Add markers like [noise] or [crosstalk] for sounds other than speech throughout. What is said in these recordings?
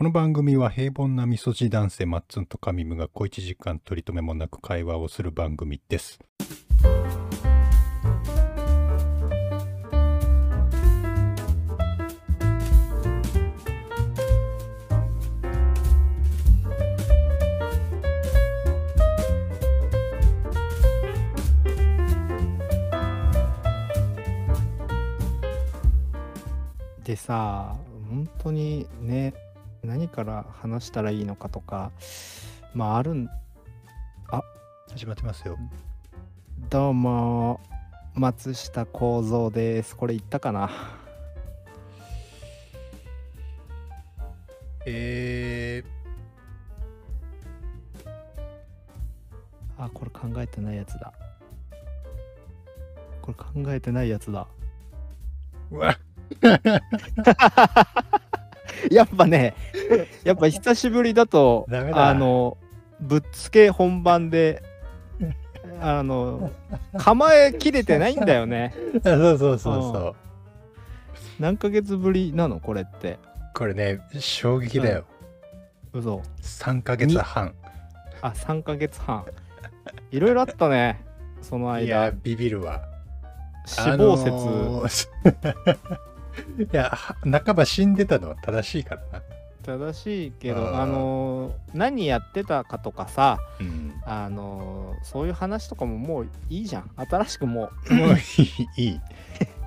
この番組は平凡なみそじ男性マッツンとカミムが小一時間取り留めもなく会話をする番組です。でさ本当にね何から話したらいいのかとかまああるん始まってますよ。どうも松下幸三です。これ言ったかな？えあこれ考えてないやつだ。これ考えてないやつだ。ー、うわ [laughs] [laughs] やっぱねやっぱ久しぶりだとダメだ。あのぶっつけ本番であの構えきれてないんだよね。そうそうそうそう。何ヶ月ぶりなの？これって。これね、衝撃だよ。嘘。3ヶ月半。あ3ヶ月半。いろいろあったねそのいや間、ビビるわ。死亡説、あのーいや、半ば死んでたのは正しいからな。正しいけどあのー何やってたかとかさうん。あのーそういう話とかももういいじゃん。新しくももういい。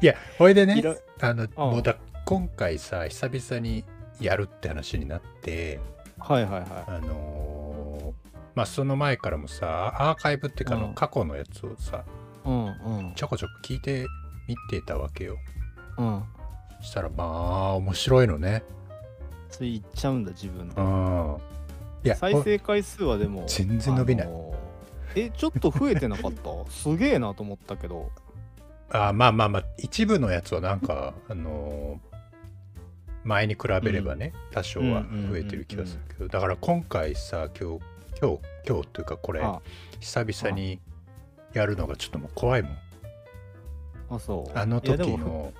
いや、ほいでねあの、もうだ、今回さ、久々にやるって話になって、はいはいはい。あのーまあその前からもさアーカイブっていうかあのうん。過去のやつをさうんうん。ちょこちょこ聞いてみてたわけよ。うんしたらまあ面白いのね。つい言っちゃうんだ自分で。うん。いや再生回数はでも全然伸びない。あのーえちょっと増えてなかった？[laughs] すげえなと思ったけど。あまあまあまあ一部のやつはなんかあのー前に比べればね、多少は増えてる気がするけど、だから今回さ今日今日今日というかこれあ。久々にやるのがちょっともう怖いもん。あそう。あの時いやでもの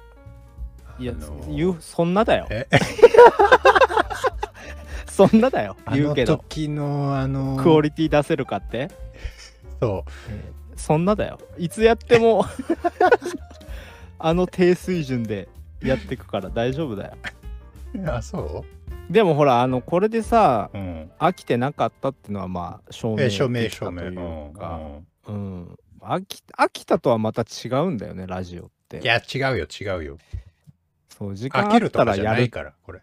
いやあのー。言うそんなだよ。え？[laughs] そんなだよあの言うけど。時のあのクオリティ出せるかって？そそんなだよ。いつやっても [laughs] あの低水準でやってくから大丈夫だよ。うあそでもほらあのこれでさううん。飽きてなかったっていうのはまあ証明できたというか。うん。うん。飽き飽きたとはまた違うんだよねラジオって。いや違うよ違うよそう時間あったるとからじゃやるからこれ、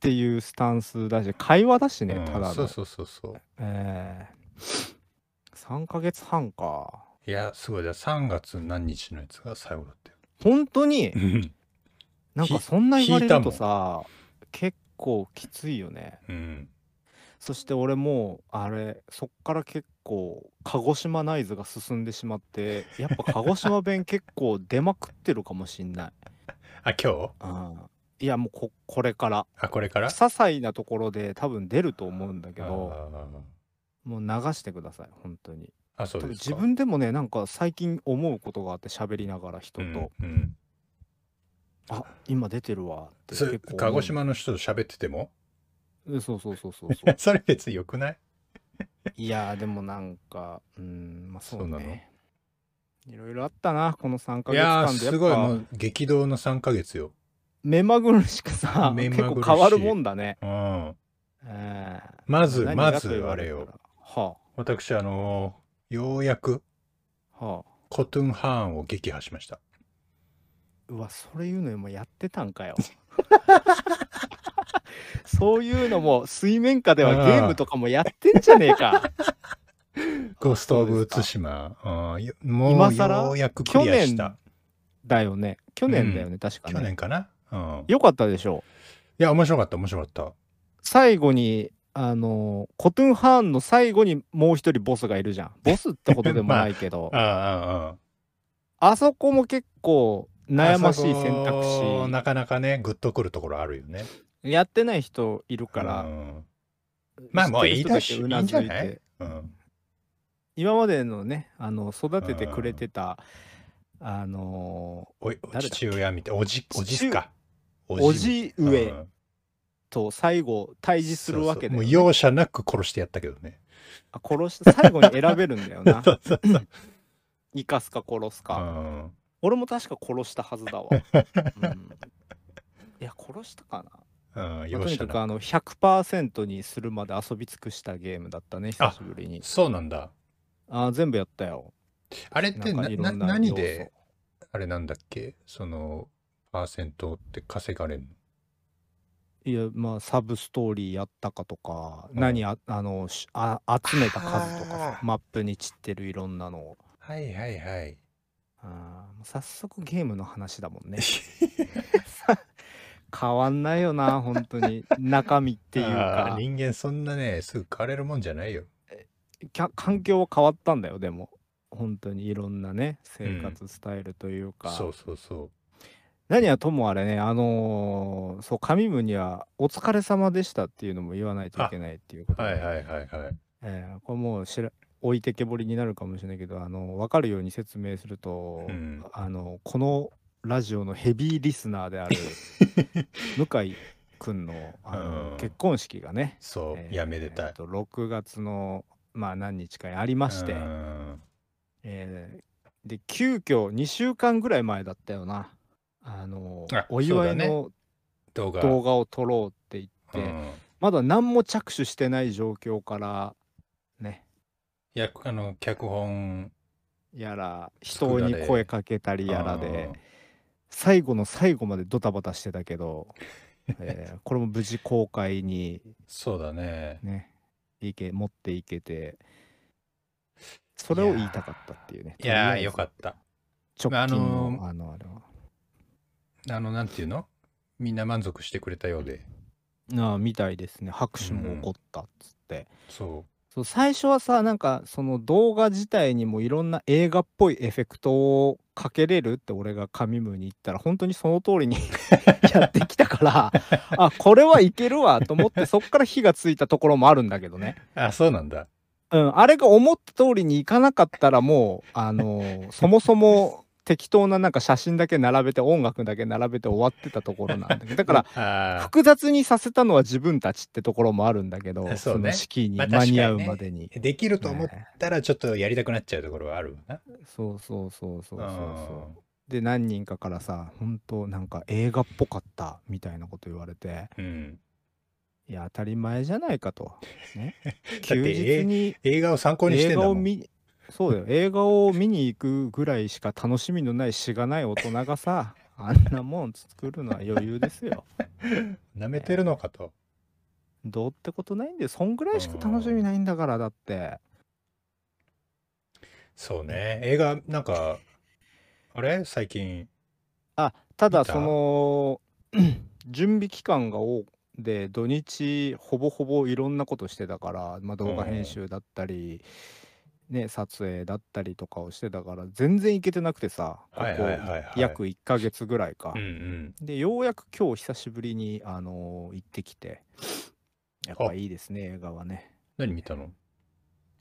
ていうスタンスだし会話だしね、うんただの。そうそうそうそう。えー、3ヶ月半か。いやすごい。だ3月何日のやつが最後だったよ本当に？う [laughs] んなんかそんな言われるとさ結構きついよね。うん。そして俺もうあれそっから結構鹿児島ナイズが進んでしまってやっぱ鹿児島弁結構出まくってるかもしんない、あ今日？うん、いやもうここれから。あこれから？些細なところで多分出ると思うんだけどあもう流してください本当に。あそうですか。自分でもねなんか最近思うことがあって喋りながら人と、うんうん。あ今出てるわってそれ結構思う。鹿児島の人と喋ってても？えそうそうそうそうそう。[laughs] それ別によくない？[laughs] いやーでもなんかうんまあそうねいろいろあったなこの3ヶい月間で。やっすごいもぱう激動の3ヶ月よ。目まぐるしくさ結構変わるもんだね、うん。えー。まず何まずあれよ。は私あのーようやくあはあ。コトゥンハーンを撃破しました。うわそれ言うのもやってたんかよ。[laughs] そういうのも水面下ではゲームとかもやってんじゃねえかゴースト・オブ・そうですか。ツシマ。うんよもう今更ようやくクリアした。だよね去年だよね、確かね。去年かな、うん、いよかったでしょ。や、面白かった、面白かった。最後にあのコトゥンハーンの最後にもう一人ボスがいるじゃん。ボスってことでもないけど、あ [laughs] あ、ああ、あそこも結構悩ましい選択肢。なかなかね、グッとくるところあるよね。やってない人いるから、うん。まあもういいだし、いいんじゃない？うん。今までのねあの育ててくれてたあのおい誰だっけ？父親みたい、おじ、おじっすか？おじ上うん。と最後対峙するわけだよ、そうそうもうね、容赦なく殺してやったけどね。あ殺し最後に選べるんだよな。[laughs] そうそうそう。[laughs] 生かすか殺すうか、ん。俺も確か殺したはずだわ、[laughs] うん、いや殺したかな、うん、まあ容赦なく。とにかくあの100%にするまで遊び尽くしたゲームだったね久しぶりに。そうなんだ。あー全部やったよ。あれってなんな何であれなんだっけ？そのパーセントって稼がれるの？いやまあサブストーリーやったかとか、うん。何ああのしあ集めた数とかマップに散ってるいろんなのを。はいはいはい。あ早速ゲームの話だもんね。[laughs] 変わんないよな本当に。中身っていうか。人間そんなねすぐ変われるもんじゃないよ。きゃ環境は変わったんだよでも。本当にいろんなね生活スタイルというか、そうそうそ何はともあれねあのーそう神ムには「お疲れ様でした」っていうのも言わないといけないっていうこう。とで。はいはいはいはい。えーこれもうしら置いてけぼりになるかもしれないけどあの分かるように説明すると、うん。あのこのラジオのヘビーリスナーである [laughs] 向井くんのあの、うん。結婚式がね、そう、えーやめでたい。えー。と6月のまあ何日かにありまして、うん。えーで急遽2週間ぐらい前だったよな。あのあお祝いの動画。を撮ろうって言って、うん。まだ何も着手してない状況からね。いやあの脚本やら人に声かけたりやらうでん。最後の最後までドタバタしてたけど、えーこれも無事公開に [laughs] そうだね。ねいけ持っていけてそれを言いたかったっていうね。いやーよかった。直近あののあのあれは。あのなんていうの？みんな満足してくれたようで。ああみたいですね。拍手も起こったっつって、そそう最初はさなんかその動画自体にもいろんな映画っぽいエフェクトをかけれるって俺が神ムに言ったら本当にその通りに [laughs] やってきたからあこれはいけるわと思ってそっから火がついたところもあるんだけどね、う。あそうなんだ。うん、あれが思った通りにいかなかったらもうあのーそもそも適当ななんか写真だけ並べて音楽だけ並べて終わってたところなんだけど [laughs] だからあ複雑にさせたのは自分たちってところもあるんだけど、ねの式にまあ間に合うまでに。ーできると思っねたらちょっとやりたくなっちゃうところはあるわな。そうそうそうそうそううんそう。で何人かからさ本当なんか映画っぽかったみたいなこと言われてうん。いや当たり前じゃないかと。ね、[laughs] て休日に映画を参考にして映んだもん。画を見そうだよ [laughs] 映画を見に行くぐらいしか楽しみのないしがない大人がさ [laughs] あんなもん作るのは余裕ですよ。舐めてるのかと。どうってことないんでそんぐらいしか楽しみないんだからだって。そうね。映画なんかあれ？最近。あただその [clears throat] 準備期間が多で土日ほぼほぼいろんなことしてたから、まあ、動画編集だったり、ね、撮影だったりとかをしてたから全然行けてなくてさこはいこはいはいはい。約1ヶ月ぐらいかうん。うん。でようやく今日久しぶりに、あのー行ってきてやっぱいいですね映画はね何見たの？い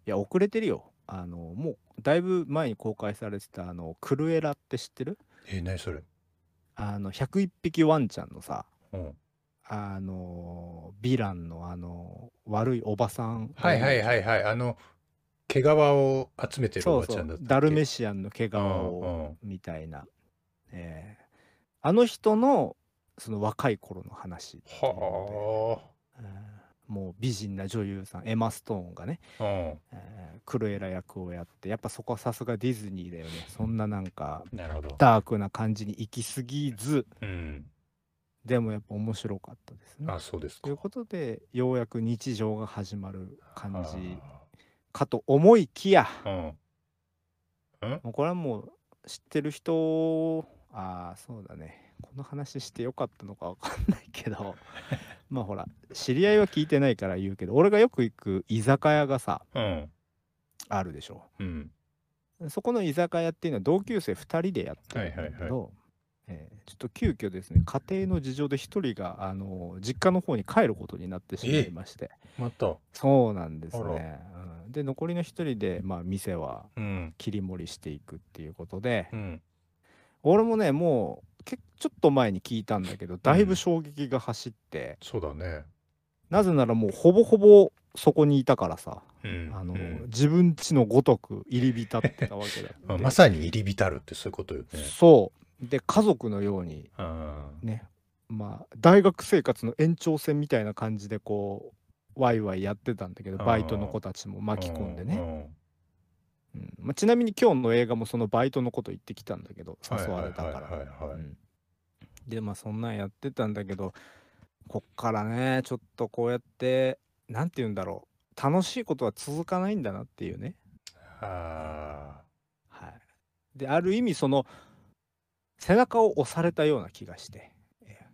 や遅れてるよあのもうだいぶ前に公開されてたあのクルエラって知ってる？え何それ？あの101匹ワンちゃんのさうん。あのヴィランのあの悪いおばさんはいはいはいはい。あの毛皮を集めてるおばちゃんだったダルメシアンの毛皮うんをみたいな、えーあの人のその若い頃の話はうんもう美人な女優さんエマ・ストーンがね、あ。うん。えークルエラ役をやってやっぱそこはさすがディズニーだよねそんななんかなるほど。ダークな感じに行き過ぎずうん。でもやっぱ面白かったですねあそうですかという。ことでようやく日常が始まる感じあかと思いきやーうん？もうこれはもう知ってる人ああそうだねこの話してよかったのかわかんないけど [laughs] まあほら知り合いは聞いてないから言うけど俺がよく行く居酒屋がさうん。あるでしょうん。そこの居酒屋っていうのは同級生2人でやってるんだけど、はいえーちょっと急遽ですね家庭の事情で1人があの実家の方に帰ることになってしまいましてまた？そうなんですあね、うん、で残りの1人で、まあ、店はうん。切り盛りしていくっていうことで、うん。俺もねもけちょっと前に聞いたんだけどだいぶ衝撃が走って、そうだね。なぜならもうほぼほぼそこにいたからさ、うん。あのうん自分ちのごとく入り浸ってたわけだ [laughs] ままさに入り浸るってそういうことよね。そうで家族のようにうん。ねまあ大学生活の延長線みたいな感じでこうワイワイやってたんだけどうんバイトの子たちも巻き込んでね、ね。うん。まあ、ちなみに今日の映画もそのバイトのこと言ってきたんだけどはい誘われたから。でまあそんなんやってたんだけどこっからねちょっとこうやってなんて言うんだろう。楽しいことは続かないんだなっていうね。あはい。である意味その背中を押されたような気がして、えー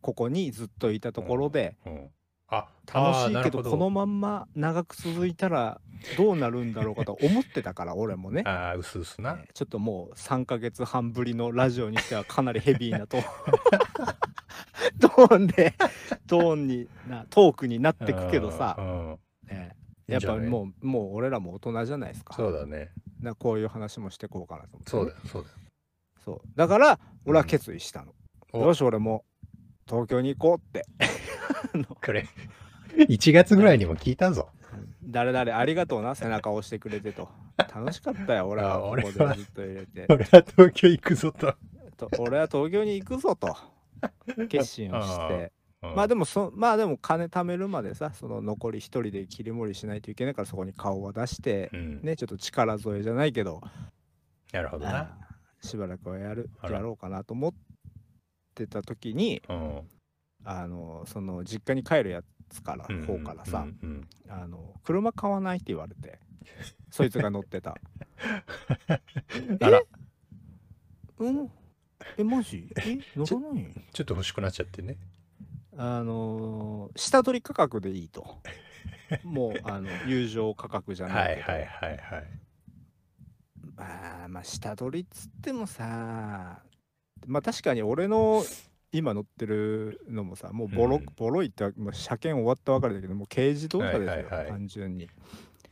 ここにずっといたところで、あ。うん。あ、楽しいけどこのまんま長く続いたらどうなるんだろうかと思ってたから俺もね。ああ、うすうすな。えーちょっともう3ヶ月半ぶりのラジオにしてはかなりヘビーなトーントーンでトーンになトークになってくけどさ。う、ん。えーやっぱもうもう俺らも大人じゃないですか。そうだね。なこういう話もしてこうかなと思ってね、そうだよ、そうだよ。そう。だから俺は決意したの、お。よし俺も東京に行こうってこれ、1月ぐらいにも聞いたぞ。誰々ありがとうな背中押してくれてと楽しかったよ俺は俺はでずっと入れて俺は東京行くぞと。と俺は東京に行くぞと決心をしてうんまあでもそまあでも金貯めるまでさその残り一人で切り盛りしないといけないからそこに顔を出してうん。ねちょっと力添えじゃないけどなるほどな。しばらくはやるやろうかなと思ってた時にうん。あのその実家に帰るやつからうん方からさうんうん「あの車買わない?」って言われて [laughs] そいつが乗ってた。[laughs] あら、うん？えマジ？え？乗らない？ちょっと欲しくなっちゃってね。あのー下取り価格でいいと。[laughs] もうあの友情価格じゃはないけど、いはいはいはい。まあまあ下取りっつってもさまあ確かに俺の今乗ってるのもさもうボロ,、うん。ボロいってわもう車検終わったばかりだけどもう軽自動車ですよ、はいはいはい。単純に、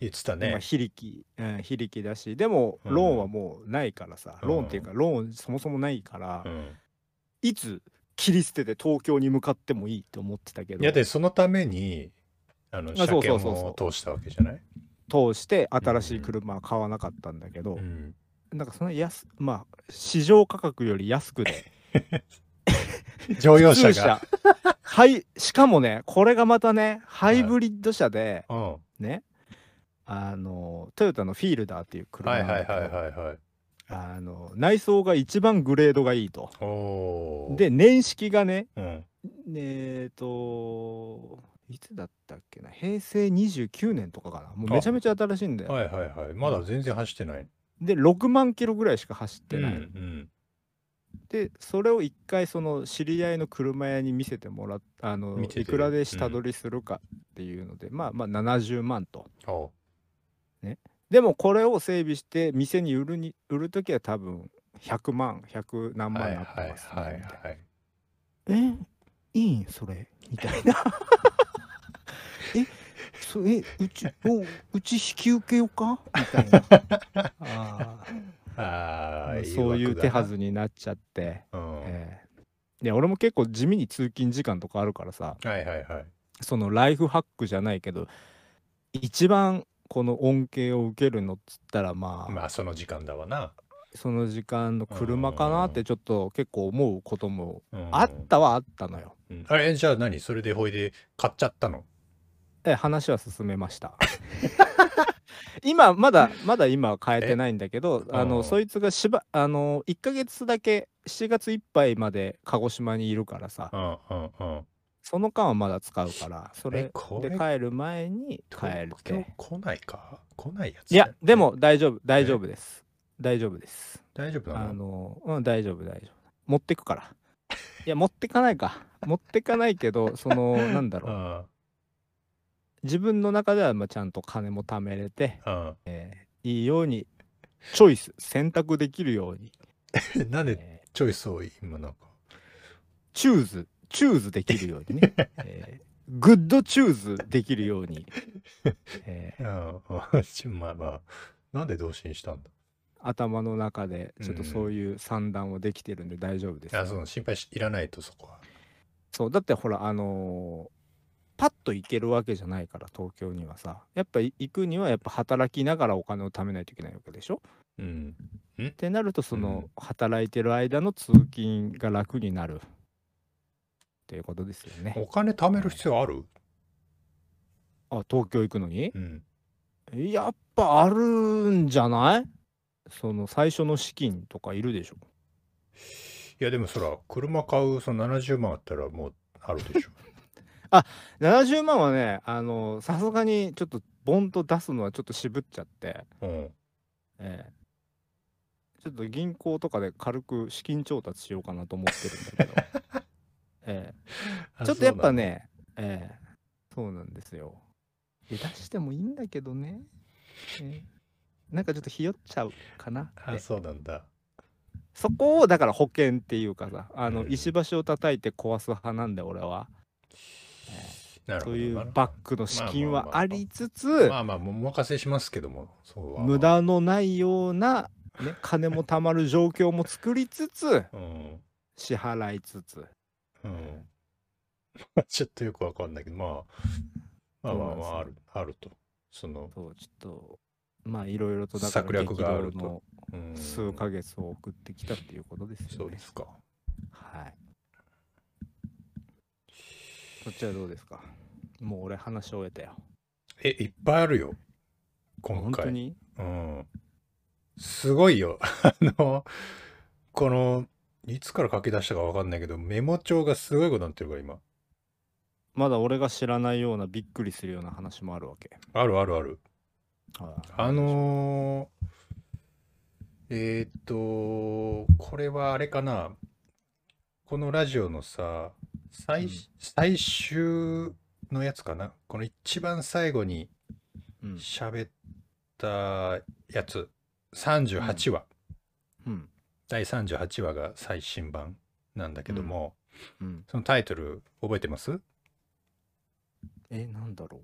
言ってたまあね。非力、うん、非力だしでもうん。ローンはもうないからさ、うん。ローンっていうかローンそもそもないから、うん。いつ切り捨てて東京に向かってもいいと思ってたけど。いやで、そのために、あの、車検を通したわけじゃない？通して新しい車は買わなかったんだけど、うん。なんかその安まあ市場価格より安くで [laughs] 乗用車が。はいしかもねこれがまたねハイブリッド車でうん。はねあのトヨタのフィールダーっていうい車はいはいなんだけどはいはい。あの内装が一番グレードがいいとで年式がねうん。えっ、といつだったっけな平成29年とかかなもうめちゃめちゃ新しいんだよ、はいはいはい。まだ全然走ってない。で6万キロぐらいしか走ってない、うんうん。でそれを一回その知り合いの車屋に見せてもらっあの見てて。いくらで下取りするかっていうので、まあまあ70万と。おでもこれを整備して店に売るに売る時は多分100万100何万はいになってはい。ます、はいはい。え？いいん？それ？みたいな。[laughs] え？そえうちおうち引き受けようか？みたいな。[laughs] あああ、ーそういう手はずになっちゃって、うん。ええいや俺も結構地味に通勤時間とかあるからさはいはいはい。そのライフハックじゃないけど一番この恩恵を受けるのっつったらまあ、まあその時間だわな。その時間の車かなってちょっと結構思うこともうんあったはあったのよ。うんあれじゃあ何？それでほいで買っちゃったの？え話は進めました。[laughs] 今まだまだ今は変えてないんだけどあうん。のそいつがしばあの1ヶ月だけ7月いっぱいまで鹿児島にいるからさ。うんうんうん。その間はまだ使うからそれで帰る前に帰るって。来ないか？来ないやついやでも大丈夫大丈夫です。大丈夫です。大丈夫なあののうん大丈夫大丈夫。持ってくから。いや持ってかないか。持ってかないけどそのなんだろう。うん自分の中ではまあちゃんと金も貯めれて、うん。えーいいようにチョイス選択できるように、[laughs] なんでえチョイス多い今なんか。ーチューズチューズできるようにね、[laughs] えーグッドチューズできるように、えーうんうんちまあまあなんで同心したんだ？頭の中でちょっとそういう算段はできてるんで大丈夫ですよ、あその心配しいらないとそこは。そうだってほらあのーパッと行けるわけじゃないから東京にはさ。やっぱい行くにはやっぱ働きながらお金を貯めないといけないわけでしょ？うん。ってなるとその、うん。働いてる間の通勤が楽になる。っていうことですよね。お金貯める必要ある？あ東京行くのに？うん。やっぱあるんじゃない？その最初の資金とかいるでしょ？いやでもそら車買うその70万あったらもうあるでしょ70万はねあのさすがにちょっとボンと出すのはちょっと渋っちゃって、うん。ええ。ちょっと銀行とかで軽く資金調達しようかなと思ってるんだけど、[laughs] ええ。ちょっとやっぱねええ。そうなんですよ。出してもいいんだけどね、ええ。なんかちょっとひよっちゃうかな。ってあそうなんだ。そこをだから保険っていうかさあのうん。石橋を叩いて壊す派なんで俺は、そういうなバックの資金はありつつまあまあお任せしますけどもそうは。無駄のないような、ね、金も貯まる状況も作りつつうん。支払いつつ。うん。[laughs] ちょっとよくわかんないけどまあまあまあまああるあると。そのそうちょっとまあいろいろとだから策略があると。激動のうん数ヶ月を送ってきたっていうことですよね。そうで。すか。はい。そっちはどうですか？もう俺話し終えたよ。えいっぱいあるよ。今回。本当に？うん。すごいよ。[laughs] あのこのいつから書き出したかわかんないけどメモ帳がすごいことになってるから今。まだ俺が知らないようなびっくりするような話もあるわけ。あるあるある。はい。あのー、えーっと、これはあれかな。このラジオのさ、最,、うん最終のやつかな？この一番最後にうん喋ったやつ、38話、うん第38話が最新版なんだけども、うん。そのタイトル覚えてます？え、なんだろ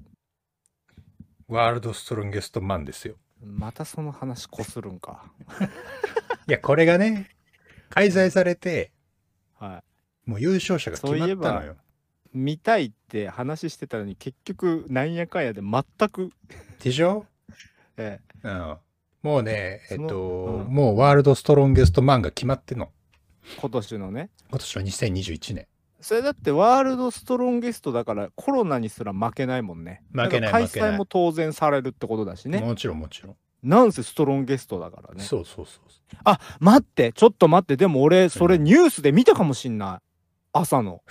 ワールドストロンゲストマンですよ。う。またその話こするんか。[laughs] いや、これがね、開催されて、はい。もう優勝者が決まったのよ。見たいって話してたのに結局なんやかんやで全く、でしょ？えうん。もうね、えっと、うんもうワールドストロンゲストマンが決まってんの。え今年のね。今年の2021年。それだってワールドストロンゲストだからコロナにすら負けないもんね。負けない開催も当然されるってことだしね。もちろんもちろん。なんせストロンゲストだからね。そうそうそう。あ待ってちょっと待ってでも俺それニュースで見たかもしんない朝の。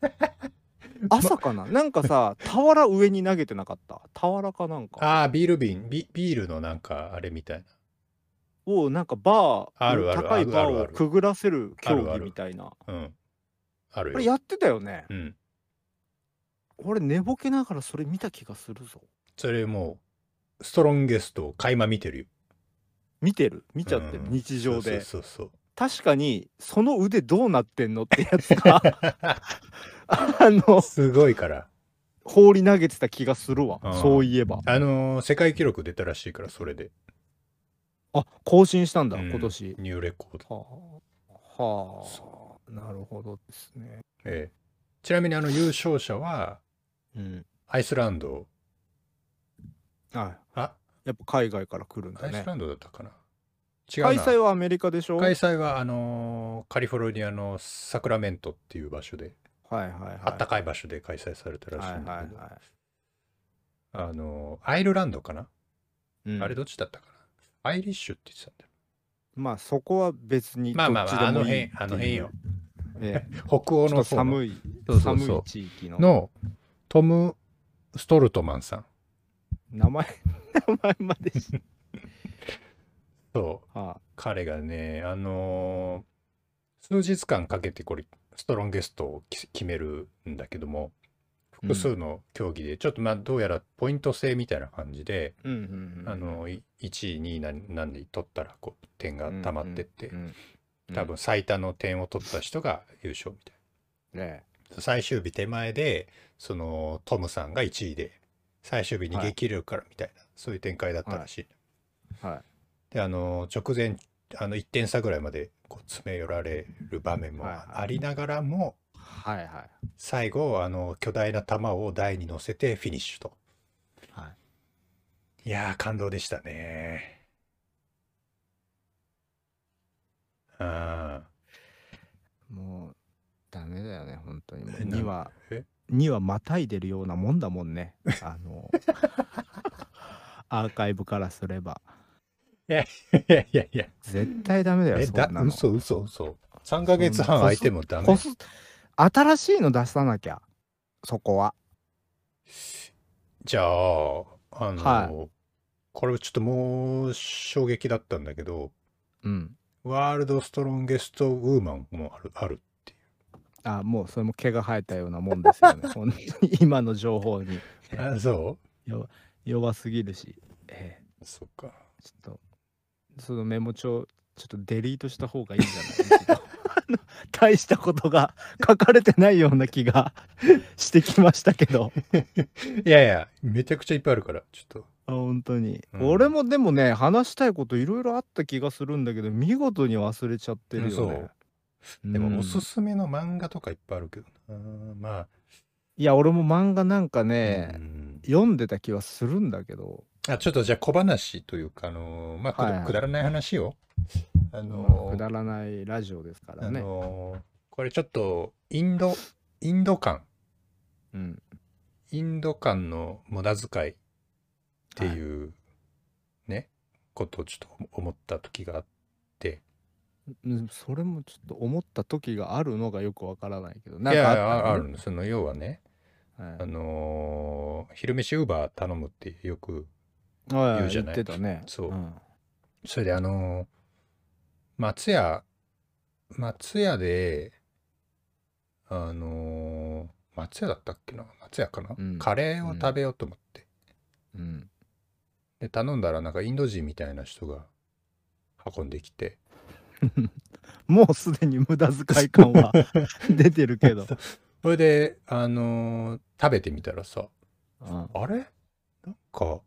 [laughs] 朝かな？なんかさ俵上に投げてなかった？俵かなんか。ああ、ビール瓶。ビ、ビールのなんかあれみたいな。をなんかバーあるある高いバーをくぐらせる競技みたいな。うん。あるれやってたよね。うん。俺寝ぼけながらそれ見た気がするぞ。それもう、ストロンゲストを垣間見てるよ。見てる？見ちゃってる、うん。日常で。そうそう確かにその腕どうなってんのってやつがあの。すごいから。放り投げてた気がするわ、うんそういえばあのー世界記録出たらしいから、それで。あ更新したんだ、うん今年ニューレコード。はあはあなるほどですねええちなみにあの優勝者は、うんアイスランド。はいあ、やっぱ海外から来るんだねアイスランドだったかな。違うな。開催はアメリカでしょ？開催はあのーカリフォルニアのサクラメントっていう場所で、はいはいはい。あったかい場所で開催されたらしいんだけど、はいはいはあのーアイルランドかな、い、うん。あれどっちだったかな？アイリッシュって言ってたんだよ。まあそこは別にまあまあまあ、あの辺、あの辺よ。ええ。北欧ちょっとの方の寒いそうそうそう。寒い地域の。のトム・ストルトマンさん。名前 [laughs] 名前までしそう、は彼がね、あのー数日間かけてこれ、ストロンゲストをき決めるんだけども、複数の競技で、ちょっとまあどうやらポイント制みたいな感じで、あのい1位2位何何で取ったらこう点が溜まってって、多分最多の点を取った人が優勝みたいね。な最終日手前でそのトムさんが1位で最終日逃げ切れるからみたいな、そういう展開だったらしい、はいであの直前あの1点差ぐらいまでこう詰め寄られる場面もありながらも、はいはい。最後あの巨大な球を台に乗せてフィニッシュとはい。いやー感動でしたねあもう、ダメだよね、本当に。もうえなん2話、え？2話またいでるようなもんだもんね。あの、[laughs] アーカイブからすれば。いやいやいや絶対ダメだよ、そんなの。嘘嘘嘘3ヶ月半空いてもダメこす新しいの出さなきゃ、そこは。じゃああの、はこれちょっともう衝撃だったんだけどうん。ワールドストロンゲストウーマンもあるあるっていあ、もうそれも毛が生えたようなもんですよね。[laughs] 本当に今の情報に。うあそ弱弱すぎるし。ええうそっかちょっと、そのメモ帳、ちょっとデリートした方がいいんじゃない？[laughs] 大したことが書かれてないような気が [laughs] してきましたけど。いやいやめちゃくちゃいっぱいあるからちょっと。あ本当に、うん。俺もでもね話したいこといろいろあった気がするんだけど見事に忘れちゃってるよね。でもおすうんすめの漫画とかいっぱいあるけどな。まあ。いや俺も漫画なんかね、うん。読んでた気はするんだけど、あちょっとじゃあ小話というかあのまあくだ,、はい。はいくだらない話をあまのあくだらないラジオですからあね。のこれちょっとインドインド感。うん、インド感の無駄遣いっていう、ねことをちょっと思った時があって。うんそれもちょっと思った時があるのがよくわからないけどいやいなんかやあああったの？るんですその要はねはい。あのー昼飯ウーバー頼むってよくはい言うじゃない言ってたね。そう。ん。それであのー松屋松屋であのー松屋だったっけな？松屋かな、うん。カレーを食べようと思って、うん。で頼んだらなんかインド人みたいな人が運んできて。[laughs] もうすでに無駄遣い感は [laughs] 出てるけど。それであのー食べてみたらさうん。あれ？なんか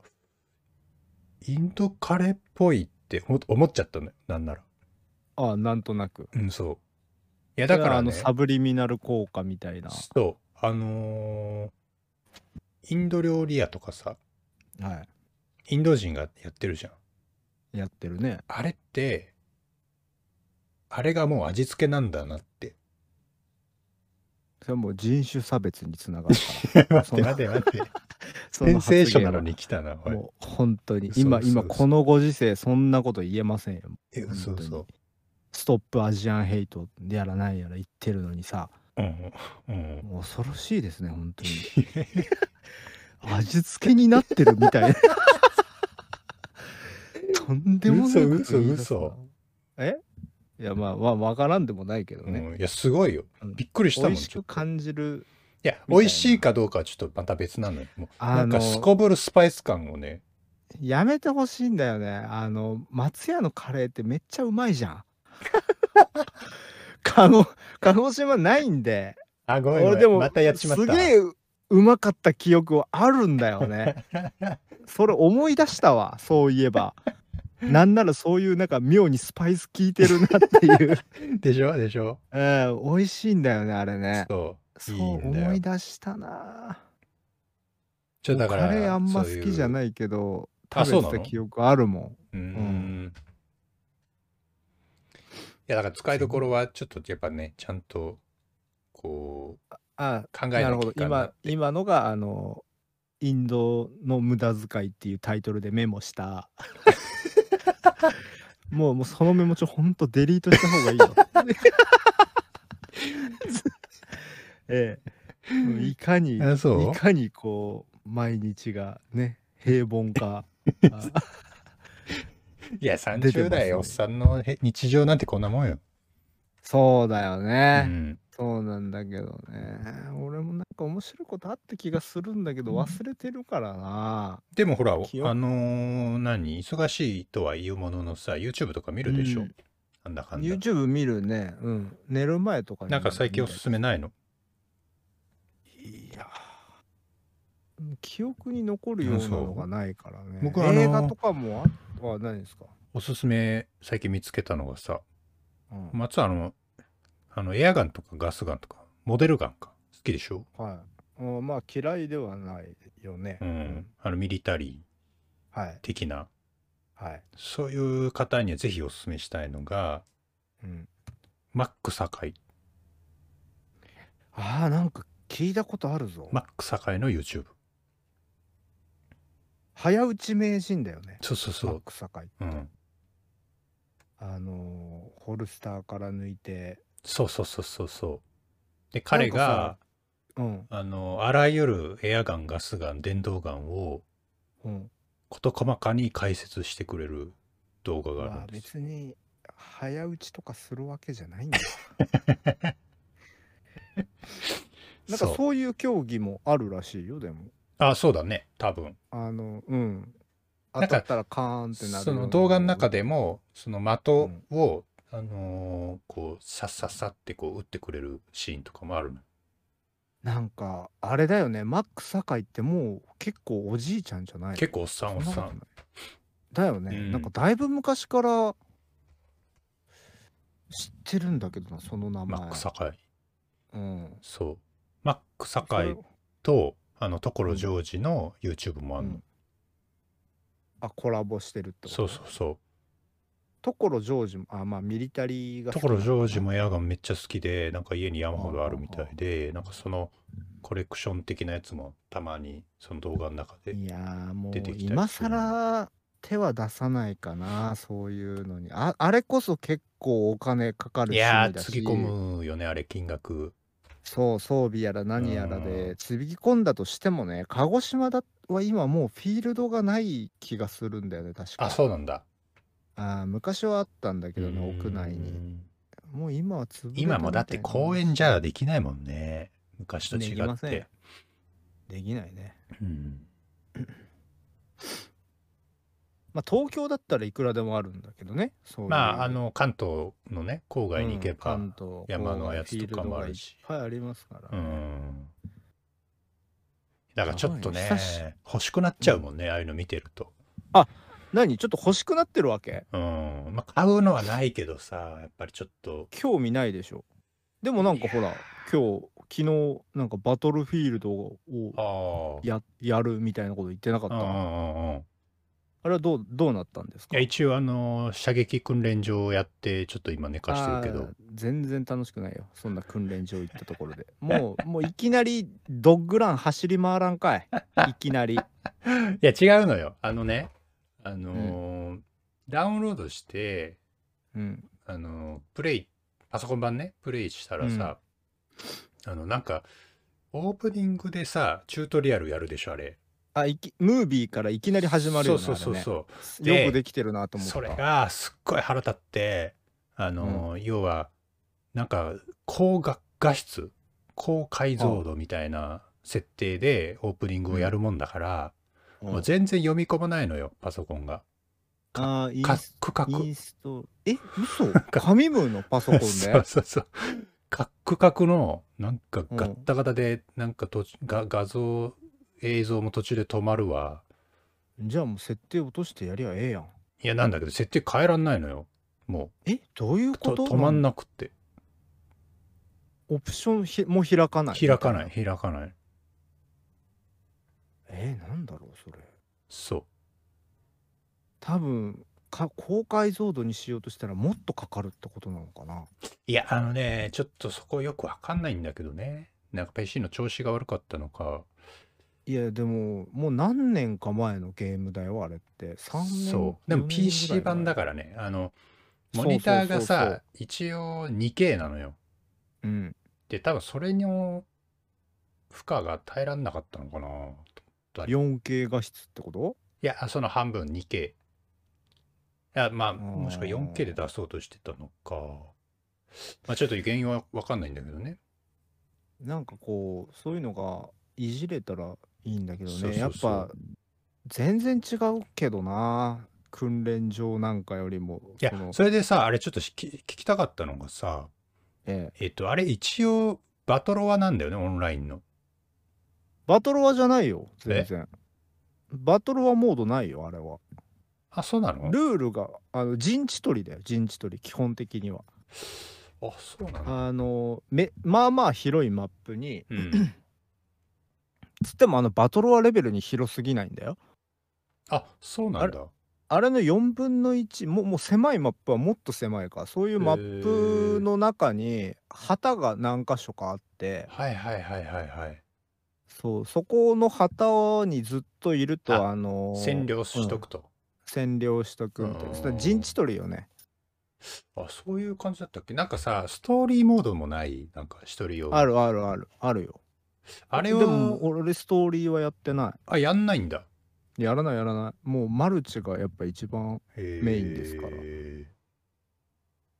インドカレーっぽいって思思っちゃったのよなんならああなんとなく。うんそういやだからねあのサブリミナル効果みたいな。そうあのーインド料理屋とかさはインド人がやってるじゃんい。やってるね。あれってあれがもう味付けなんだなってそれはもう人種差別につながるから。待って待って待って。そ [laughs] セのンセーショに来たなもう本当に。嘘今嘘嘘。今このご時世そんなこと言えませんよ。えそうそうストップアジアンヘイトやらないやら言ってるのにさ、うんうんもう恐ろしいですね本当に。味付けになってるみたいな。[laughs] とんでもないこと言い出すな。嘘嘘。え？いやまあまあ分からんでもないけどね。うんいやすごいようんびっくりしたもん美味しく感じる。いや美味しいかどうかはちょっとまた別なのよもうあのなんかすこぶるスパイス感をねやめてほしいんだよね。あの松屋のカレーってめっちゃうまいじゃん。[laughs] 鹿児鹿児島ないんで。あごめんご俺でもめんまたやっちまったすげえううまかった記憶はあるんだよね。[laughs] それ思い出したわそういえば。なんならそういうなんか妙にスパイス効いてるなっていう、[laughs] でしょ？でしょ？うん、美味しいんだよねあれね。そう。そう思い出したな。ちょだからカレーあんま好きじゃいないけどあ食べてた記憶あるもん。ううーん。いやだから使いどころはちょっとやっぱねちゃんとこうあ考えななるほど。今今のがあのインドの無駄遣いっていうタイトルでメモした [laughs] [laughs] もうもうそのメモ帳ほんとデリートした方がいいよ。[laughs] ええ。もういかにあそう？いかにこう毎日がね平凡か [laughs] あいや出てます30代おっさんのへ日常なんてこんなもんよ、そうだようね、ん、そうなんだけどね。俺もなんか面白いことあった気がするんだけど忘れてるからな、でもほらあの記憶ー何？忙しいとは言うもののさ YouTube とか見るでしょ、うん。なんだかんだ YouTube 見るね。うん。寝る前とかに。なんか最近おすすめないの？いや。記憶に残るようなのがないからね。僕はあの映画とかもあは何ですか？おすすめ最近見つけたのがさ、うん。松あの、あの、エアガンとかガスガンとか、モデルガンか。好きでしょ？はいうんまあ嫌いではないよねうん。あの、ミリタリーはい的な、はいそういう方にはぜひおすすめしたいのが、うんマック堺。ああなんか聞いたことあるぞマック堺の YouTube。早打ち名人だよねそうそうそう。マック堺うん。あのーホルスターから抜いてそうそうそうそうそう。で、彼が、うんあの、あらゆるエアガン、ガスガン、電動ガンをうん事細かに解説してくれる動画があまあるんです。別に早打ちとかするわけじゃないんだよ [laughs] なんかそういう競技もあるらしいよでもあ、そうだね。多分。あのうんなんか当たったらカーンってなるその動画の中でも、その的を、あのーこう、さっさっさってこう、撃ってくれるシーンとかもあるの？なんかあれだよねマック堺ってもう結構おじいちゃんじゃない結構おっさんおっさん。そなことないだよね、うんなんかだいぶ昔から知ってるんだけどなその名前マック堺。うんそう。マックそ堺れと、あの、所ジョージの YouTube もあるの。うんあコラボしてるってこと？そうそうそう。所ジョージもあまあミリタリーが好きな所のかなジョージもエアガンめっちゃ好きで、なんか家に山ほどあるみたいで、なんかそのコレクション的なやつもたまにその動画の中で。いやーもう出てきたり今する更手は出さないかなそういうのにああれこそ結構お金かかるいやー、つぎ込むよね、あれ、金額。そう装備やら何やらうでつぎ込んだとしてもね鹿児島だは今もうフィールドがない気がするんだよね確かあ、そうなんだ。あー昔はあったんだけどねうん屋内にもう今は潰れた今もだって公園じゃできないもんね。昔と違できませんって。できないねうん。まあ東京だったらいくらでもあるんだけどねそういうまあ、あの、関東のね、郊外に行けば、うん関東山のやつとかもあるしいっぱいありますからうね、ん。だからちょっとね欲しくなっちゃうもんね、ああいうの見てると。何？ちょっと欲しくなってるわけ？うん。まあ、買うのはないけどさ、やっぱりちょっと、興味ないでしょ。でもなんかほら今日昨日なんかバトルフィールドをああ。ややるみたいなこと言ってなかった、あうんうん。いれはどうどうなったんですか？や、一応、あの、射撃訓練場をやって、ちょっと今寝かしてるけど。全然楽しくないよ。そんな訓練場行ったところで。もう [laughs] もういきなりドッグラン走り回らんかい。いきなり。[laughs] いや、違うのよ。あのね、あのーダウンロードして、うん。あのープレイ、パソコン版ね、プレイしたらさ、あの、なんか、オープニングでさ、チュートリアルやるでしょ、あれ。あいきムービーからいきなり始まるよねそうそうそうあそう。れね。でよくできてるなと思った。それがすっごい腹立って、あのー要は、なんか、高画画質、高解像度みたいな設定でオープニングをやるもんだから、うんもう全然読み込まないのよ、パソコンが。カあーインスックカク。インストえ嘘？[laughs] 紙ムーのパソコンで？そうそうそう。カックカクの、なんかガッタガタで、なんかとが画像、映像も途中で止まるわ。じゃあもう設定落としてやりゃええやんいや、なんだけど、設定変えらんないのよ。もえ？どういうう、こと？と止まんなくって。オプションひもう開かない？開かない、開かない。えー、なんだろうそれそう。多分か高解像度にしようとしたらもっとかかるってことなのかないや、あのね、ちょっとそこよくわかんないんだけどね。なんか PC の調子が悪かったのか。いやでももう何年か前のゲームだよあれって3年そう。でも PC 版だからね、あの、モニターがさ、一応 2K なのよ。らうんで、多分それの負荷が耐えらんなかったのかな。4K 画質ってこと？いや、その半分 2K。いや、まあ、ーもしくは 4K で出そうとしてたのか。まあ、ちょっと原因はわかんないんだけどね。なんかこうそういうのがいじれたらいいんだけどねそうそうそうやっぱ全然違うけどな訓練場なんかよりもいやそれでさ、あれちょっと聞きたかったのがさ、ええ、えっと、あれ一応、バトロワなんだよね、オンラインの。バトルワじゃないよ全然。バトルワモードないよあれは。あそうなの？ルールがあの陣地取りだよ陣地取り基本的には。あそうなの？あのめまあまあ広いマップにうん。つってもあのバトロワレベルに広すぎないんだよ。あそうなんだ。あれの4分の1もうもう狭いマップはもっと狭いからそういうマップの中に旗が何箇所かあってはいはいはいはいはいそうそこの旗にずっといるとああのー占領しとうん。くと、占領しとくみたいうん。な陣地取りよね。あそういう感じだったっけ？なんかさストーリーモードもない？なんか一人用あるあるある。あるよ。あれはでも俺ストーリーはやってなあやんないんだ。いやらないやらない。もうマルチがやっぱ一番メインですから。へ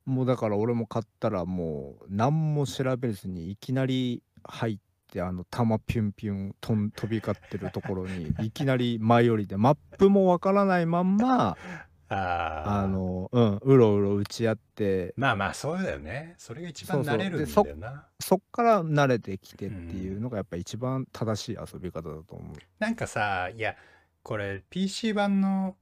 もうだから俺も買ったらもう何も調べずにいきなり入ってあの弾ピュンピュンとん飛び交ってるところに [laughs] いきなり前寄りでマップもわからないまんまーあー。あのうんうろうろ打ち合って。まあまあそうだよね。それが一番慣れるんだよな。そっから慣れてきてっていうのがやっぱ一番正しい遊び方だと思う。なんかさいやこれ PC 版の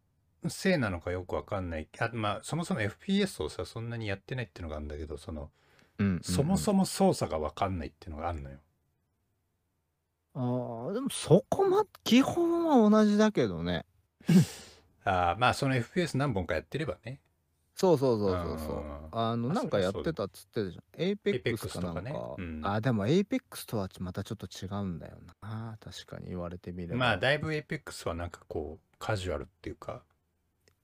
せいなのかよくわかんない。あまあそもそも FPS をさそんなにやってないっていうのがあるんだけどそのうんうんうん。そもそも操作がわかんないっていうのがあるのよあーでもそこま基本は同じだけどね。[laughs] あーまあその FPS 何本かやってればね。そうそうそうそうそう。うん。あのあなんかやってたっつってたじゃん。エイペックス Apex とか。ねかなんかうん。あでもエイペックスとはまたちょっと違うんだよな。確かに言われてみれば。まあだいぶ APEX はなんかこうカジュアルっていうか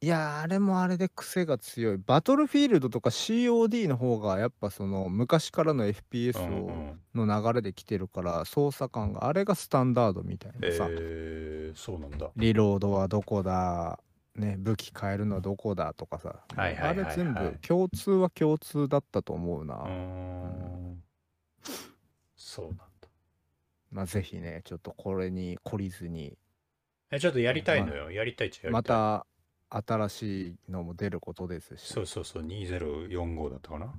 いやーあれもあれで癖が強い。バトルフィールドとか COD の方がやっぱその昔からの FPS うん。うをんの流れで来てるから操作感があれがスタンダードみたいなさ、えー、そうなんだ。リロードはどこだ？ね武器変えるのはどこだとかさ、はいはいはいはい。あれ全部共通は共通だったと思うな、うーん。そうなんだ。まあぜひねちょっとこれに懲りずに。えちょっとやりたいのよ。やりたいっちゃやりたい。また新しいのも出ることですし。そうそうそう2045だったかな。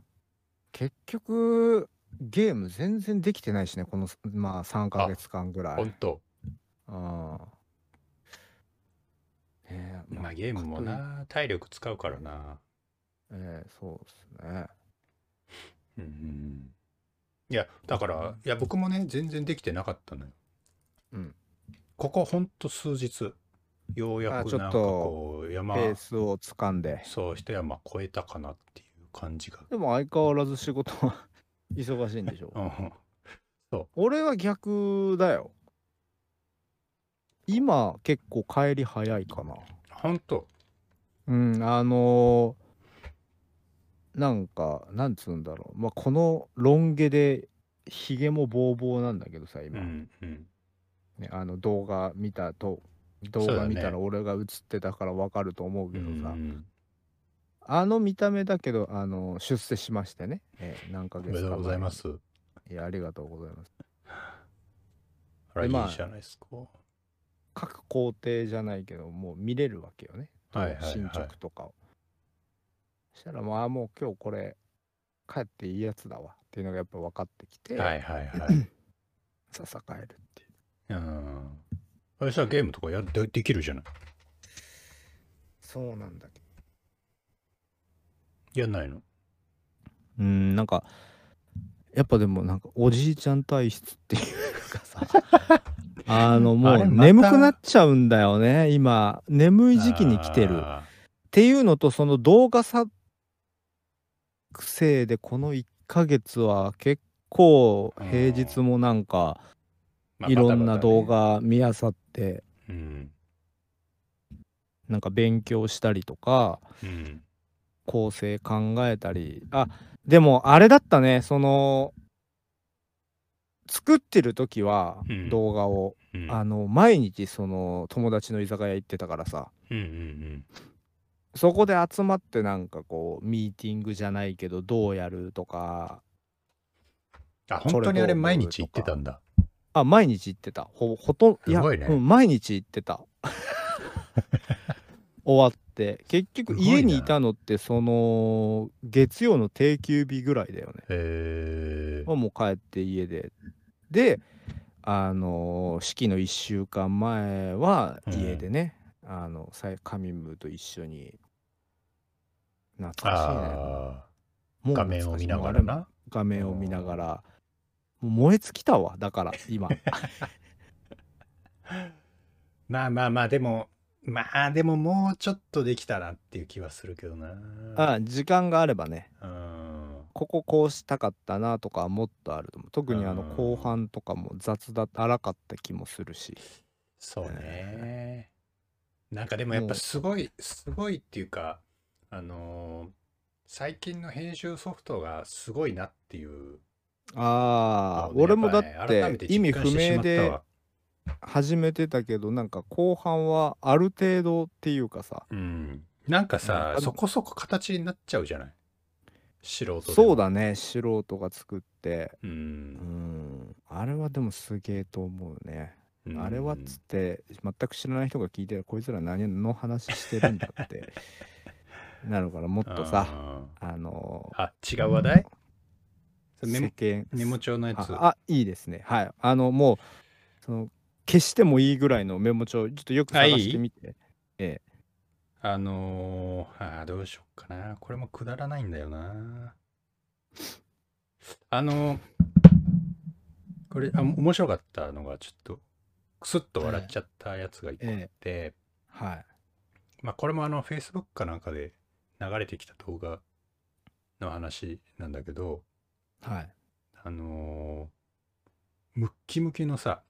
結局ゲーム全然できてないしねこのまあ3ヶ月間ぐらい。ほんとうん。ねえまあゲームもな体力使うからな。ええそうですね。うんうんいやだからいや僕もね全然できてなかったのよ。うん。ここほんと数日ようやあちょっくなんかとこう山ペースをつかんで。そう一山越えたかなっていう感じが。でも相変わらず仕事は [laughs] 忙しいんでしょ？うん。俺は逆だよ。今結構帰り早いかな。ほんとうんあのーなんかなんつうんだろう。まあこのロン毛でひげもボーボーなんだけどさう今、んうん。ね、あの動画見たと動画見たら俺が映ってたからわかると思ううけどさ、んあの見た目だけどあの出世しましてね、えー何ヶ月か前おめでとうございます。いやありがとうございます。あらいでまあいじゃないですか。各工程じゃないけどもう見れるわけよね、はいはいはい。進捗とかを。したらまあもう今日これ帰っていいやつだわっていうのがやっぱ分かってきて、はいはいはい。[clears throat] ささ帰るっていう。うんあれさゲームとかやでできるじゃない？そうなんだけやんないの？どうんなんかやっぱでもなんかおじいちゃん体質っていうかさ [laughs] あのもうあれまた眠くなっちゃうんだよね今。眠い時期に来てる。っあていうのとその動画作成でこの1ヶ月は結構平日もなんかーまあいろんな動画見あさってうん。なんか勉強したりとかうん。構成考えたりあでもあれだったねその作ってる時はうん。動画を、うん。あの毎日その友達の居酒屋行ってたからさ。うんうんそこで集まってなんかこうミーティングじゃないけどどうやるとかあ本当にあれ毎日行ってたんだあ毎日行ってた。ほほとんいや、すごいね。うん、毎日行ってた。[laughs] 終わって。結局家にいたのってその月曜の定休日ぐらいだよね。へえもう帰って家で。であの式の1週間前は家でね、あのさいカミムと一緒に。懐かしいね。あもうあ画面を見ながら画面を見ながら燃え尽きたわだから今。[laughs] まあまあまあでもまあでももうちょっとできたなっていう気はするけどな。あ時間があればね。うん。こここうしたかったなとかはもっとあると思う。特にあのうん。後半とかも雑だ荒かった気もするし。そうね。なんかでもやっぱすごいすごいっていうかあのー最近の編集ソフトがすごいなっていうああ、ね俺もだっやぱね改めてて意味不実感してしまった明でわ始めてたけどなんか後半はある程度っていうかさ。うん。なんかさ、うんそこそこ形になっちゃうじゃない？素人でも。そうだね素人が作って。ううん。んあれはでもすげえと思うね、うん。あれはっつって全く知らない人が聞いてる。こいつら何の話してるんだって。[laughs] なるからもっとさああのーあ違う話題？それメモ世間メモ帳のやつ。ああいいですね。はい。あのもうその消してもいいぐらいのメモ帳ちょっとよく探してみて。あのー、あーどうしよっかな。これもくだらないんだよな。あのーこれあ、面白かったのが、ちょっと、くすっと笑っちゃったやつが一個あって、はい。まあ、これもあの、Facebook かなんかで流れてきた動画の話なんだけど、はい。あのームッキムキのさ、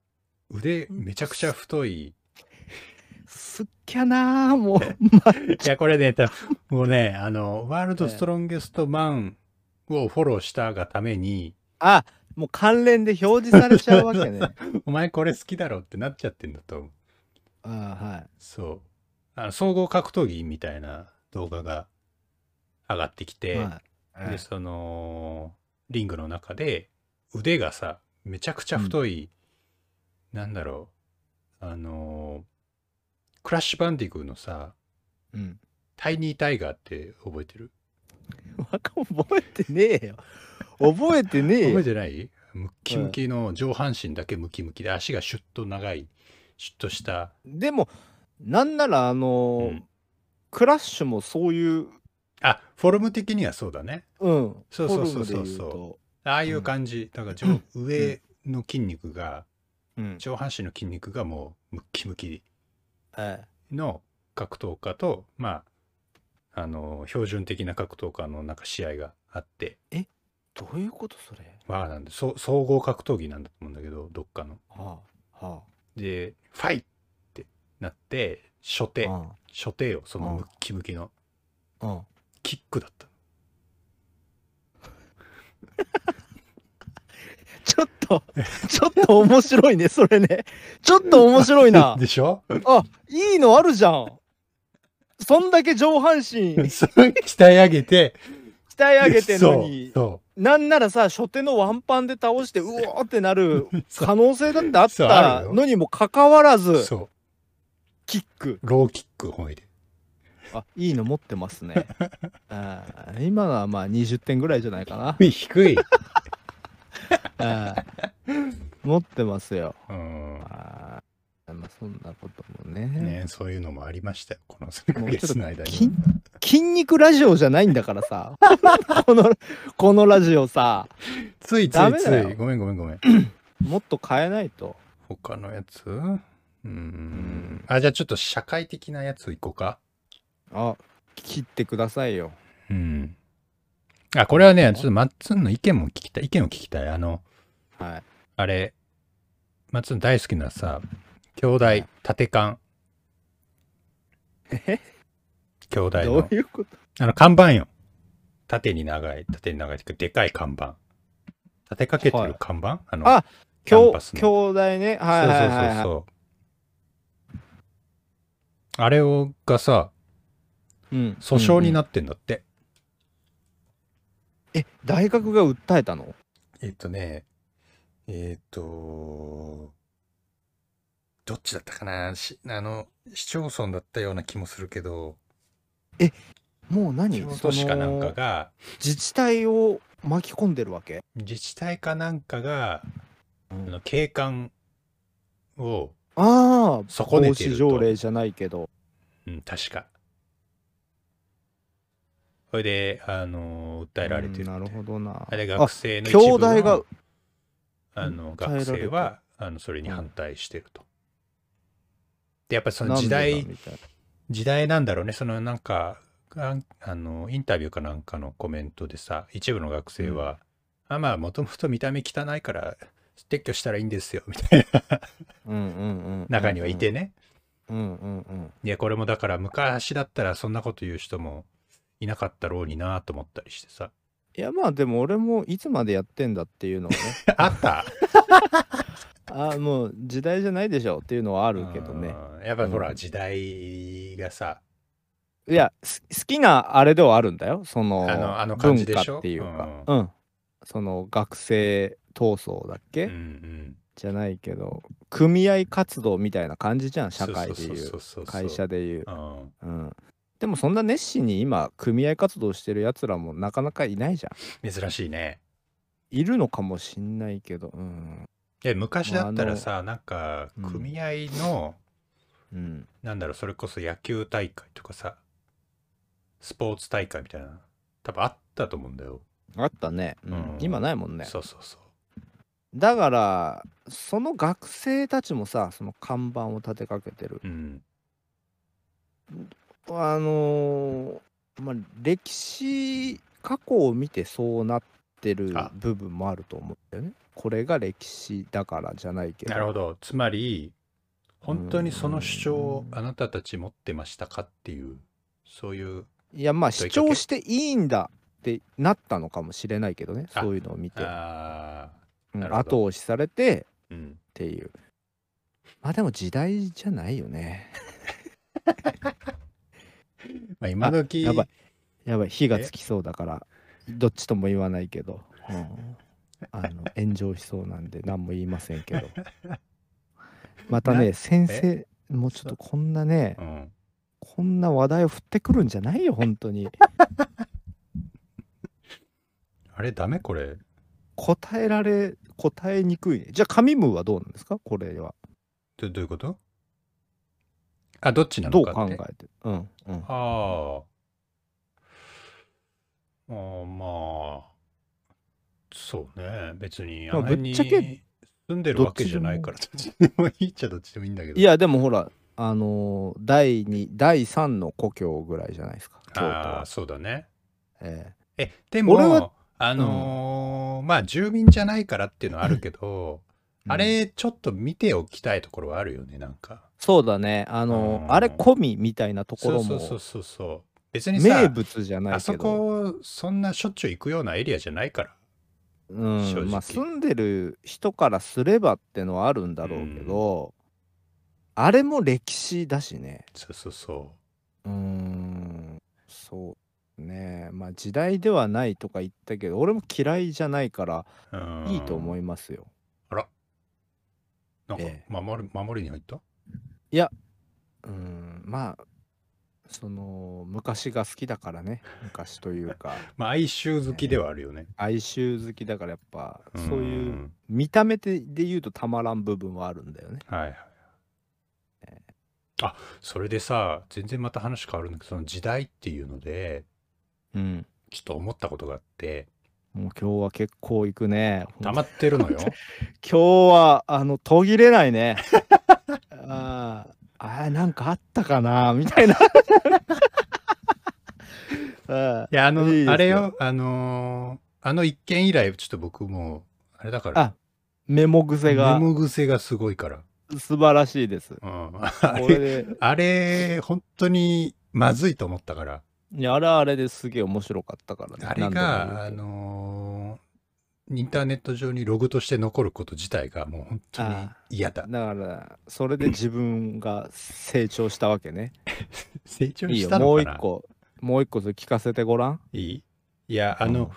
腕めちゃくちゃ太い、すっきゃなーもう。[laughs] いや、これね、もうね、あの、ワールドストロンゲストマンをフォローしたがために、あもう関連で表示されちゃうわけね。[laughs] お前これ好きだろってなっちゃってんだと思う。あはそう。あの、総合格闘技みたいな動画が上がってきいて、はい。で、その、リングの中で腕がさ、めちゃくちゃ太い、なんだろう、あのークラッシュバンディグーのさ、うん。タイニータイガーって覚えてる？覚えてねえよ。覚えてねえよ。覚えてない？ムッキムキの上半身だけムキムキで足がシュッと長いシュッとした、でもなんならあのーうん。クラッシュもそういうあフォルム的にはそうだね。うん。そうそうそうそう。フォルムで言と。ああいう感じ、だから上、上の筋肉がうん。上半身の筋肉がもうムッキムキえの格闘家とまああの標準的な格闘家のなんか試合があって。え？どういうことそれ？わあなんでそ総合格闘技なんだと思うんだけどどっかの。はあはでファイってなって初手。あ初手をそのムッキムキのキックだった [laughs] ちょっとちょっと面白いねそれね。ちょっと面白いな。[laughs] でしょ？あいいのあるじゃん。そんだけ上半身。[laughs] 鍛え上げて。鍛え上げてんのに。なんならさ初手のワンパンで倒してうおーってなる可能性だってあったのにもかかわらずキック。ローキックほいであいいの持ってますね。[laughs] あー今のはまあ20点ぐらいじゃないかな。低い。[laughs] 持ってますよ。うん。あーまあそんなこともね。ねそういうのもありましたよ。この3ヶ月の間に。筋筋肉ラジオじゃないんだからさ。[laughs] このこのラジオさ。ついついつい。ごめんごめんごめん。[coughs] もっと変えないと。他のやつ？うーん。あじゃあちょっと社会的なやついこうかあ切ってくださいよ。うん。あこれはねちょっとマッツンの意見も聞きたい意見を聞きたい。あのはい。あれマッツン大好きなさ兄弟縦缶え？兄弟どうのいうこと？あの看板よ。縦に長い縦に長いでかい看板。立てかけてる看板、あのあキャン兄パスの。兄弟ね。はいはいはい、はい、そうそうそうそう。あれをがさうん訴訟にっなってんだって、え大学が訴えたの？えっとねえっとどっちだったかな？しあの市町村だったような気もするけど。もう何？京都市かなんかが。自治体を巻き込んでるわけ、自治体かなんかがうあの景観をああ損ねてる条例じゃないけど。うん、確か。それで、あの、訴えられてるうんなるほどな。あれあ学生の一兄部の弟が、あの学て生はあのそれに反対してると。でやっぱりその時代時代なんだろうねそのなんかああのインタビューかなんかのコメントでさ一部の学生は、あまあもともと見た目汚いから撤去したらいいんですよみたいなうんうんうん。中にはいてね。うんうんうん。いやこれもだから昔だったらそんなこと言う人もいなかったろうになと思ったりしてさ。いやまあでも俺もいつまでやってんだっていうのはね。[laughs] あった？[laughs] あもう時代じゃないでしょっていうのはあるけどね。うんやっぱりほうんら時代がさ。いやす好きなあれではあるんだよ。そのあの文化っていうか。ううん、その学生闘争だっけ、うんうん。じゃないけど組合活動みたいな感じじゃん社会でいそう。会社でいう。うん。うんでもそんな熱心に今組合活動してるやつらもなかなかいないじゃん。珍しいね。いるのかもしんないけど。うん。で昔だったらさなんかうん。組合の、うん。なんだろうそれこそ野球大会とかさスポーツ大会みたいな多分あったと思うんだよ、あったね、うん。うん。今ないもんね。そうそうそう。だからその学生たちもさその看板を立てかけてる。うんあのーまあ歴史過去を見てそうなってるあ。部分もあると思うんだよね。これが歴史だからじゃないけど。なるほど。つまり本当にその主張をうん。あなたたち持ってましたかっていうそういういやまあ主張していいんだってなったのかもしれないけどね。あ。そういうのを見て、後押しされてーうん。っていう。まあでも時代じゃないよね [laughs] まあ今時やばい。やばい。火がつきそうだからどっちとも言わないけど、うん。[laughs] あの炎上しそうなんで何も言いませんけど。[laughs] またねな先生もうちょっとこんなねうん。こんな話題を振ってくるんじゃないよ本当に。[laughs] あれダメこれ。答えられ答えにくいね。じゃあ紙ムーはどうなんですか？これは。どどういうこと？あどっちなどう考のかってえてうんうんああ。あーまあ、そうね。別に、あまあの辺にぶっちゃけ住んでるわけじゃないから、どっち？でもいいっちゃどっちでもいいんだけど。いやでもほらあのー第2第3の故郷ぐらいじゃないですか京都あはあ、、そうだね。ええ、でも、俺はあのーまあ、住民じゃないからっていうのはあるけど、えあれ、ちょっと見ておきたいところはあるよね、なんか。そうだね。あのーうん。あれ込みみたいなところも。そうそうそうそうそう。別にさ名、物じゃないあそけどこ、そんなしょっちゅう行くようなエリアじゃないから。うん正直。まあ住んでる人からすればってのはあるんだろうけど、あれも歴史だしね。そうそうそう。ーん。そうね。まあ時代ではないとか言ったけど俺も嫌いじゃないからう。うん。いいと思いますよ。なんかええ。守る、守りに入った？うんまあその昔が好きだからね昔というか。[laughs] まあ哀愁好きではあるよね。哀愁好きだからやっぱそういううん。見た目でで言うとたまらん部分はあるんだよね。はいはい。あそれでさ全然また話変わるんだけどその時代っていうのでうん。ちょっと思ったことがあってもう今日は結構行くね。溜まってるのよ。[laughs] 今日はあの途切れないね。[laughs] あーあーなんかあったかな？みたいな。[laughs] あいやあのいいあれよ。あのーあの一件以来ちょっと僕もあれだから。あメモ癖が。眠癖がすごいから。素晴らしいです。うん、こあれあれ本当にまずいと思ったから。いやあれはあれですげえ面白かったからね。あれが、あのーインターネット上にログとして残ること自体がもう本当に嫌だ。だからそれで自分が成長したわけね。[laughs] 成長したのかな？もう一個。もう一個それ聞かせてごらん。いい？いや、あの、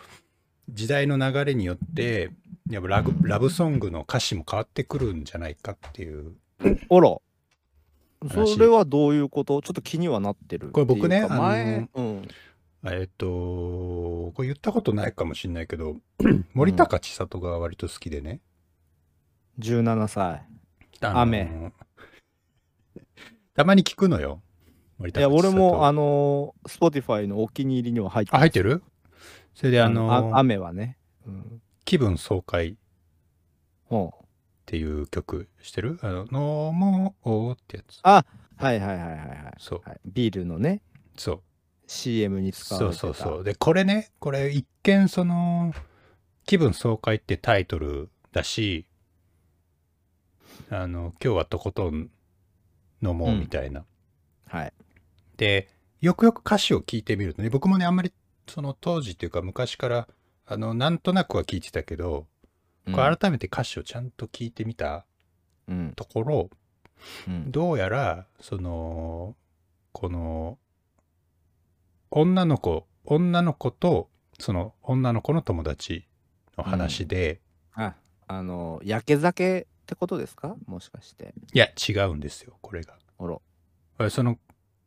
時代の流れによって、やっぱラブラブソングの歌詞も変わってくるんじゃないかっていう。あら話それはどういうこと？ちょっと気にはなってるこれ僕ね前、あのうん。えっと、これ言ったことないかもしれないけど、[clears throat] 森高千里が割と好きでね。17歳。雨。たまに聞くのよ。いや、森高千里。俺も、あのー、Spotify のお気に入りには入ってあ、入ってる？それで、あのあ雨はね。うん。気分爽快っていう曲してる？あの、飲もうってやつ。あ、はいはいはいはいはい。そう。はい、ビールのね、そう。CM に使わそれてた。うそうそう。で、これね、これ一見その、気分爽快ってタイトルだし、あの、今日はとことん飲もうみたいな。はい。で、よくよく歌詞を聞いてみるとね、僕もね、あんまりその当時っていうか昔から、あの、なんとなくは聞いてたけど、うんこれ改めて歌詞をちゃんと聞いてみたうん。ところ、うん。どうやら、その、この、女の子、女の子と、その女の子の友達の話で、あ、あの、焼け酒ってことですか？もしかして。いや、違うんですよ、これが。あその、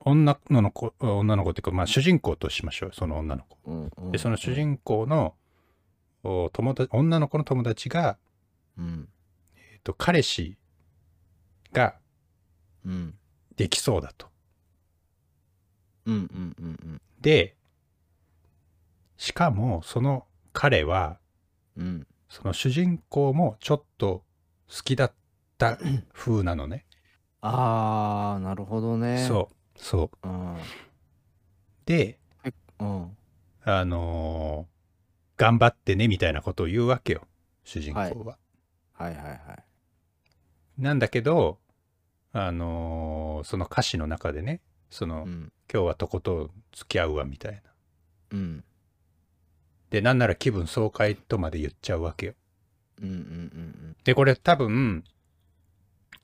女の子、女の子っていうか、まあ、主人公としましょう、その女の子。うんうん、で、その主人公の、お友達、女の子の友達が、うん。えっと、彼氏がうん。できそうだと。うんうんうんうん。で、しかも、その彼は、うん。その主人公もちょっと好きだった風なのね。あー、なるほどね。そう、そう。う。うん。で、うん。あのー頑張ってねみたいなことを言うわけよ、主人公は。はいはいはい。なんだけど、あのーその歌詞の中でね、その、うん。今日はとことん付き合うわみたいな。うん。で、なんなら気分爽快とまで言っちゃうわけよ。うんうんで、これ多分、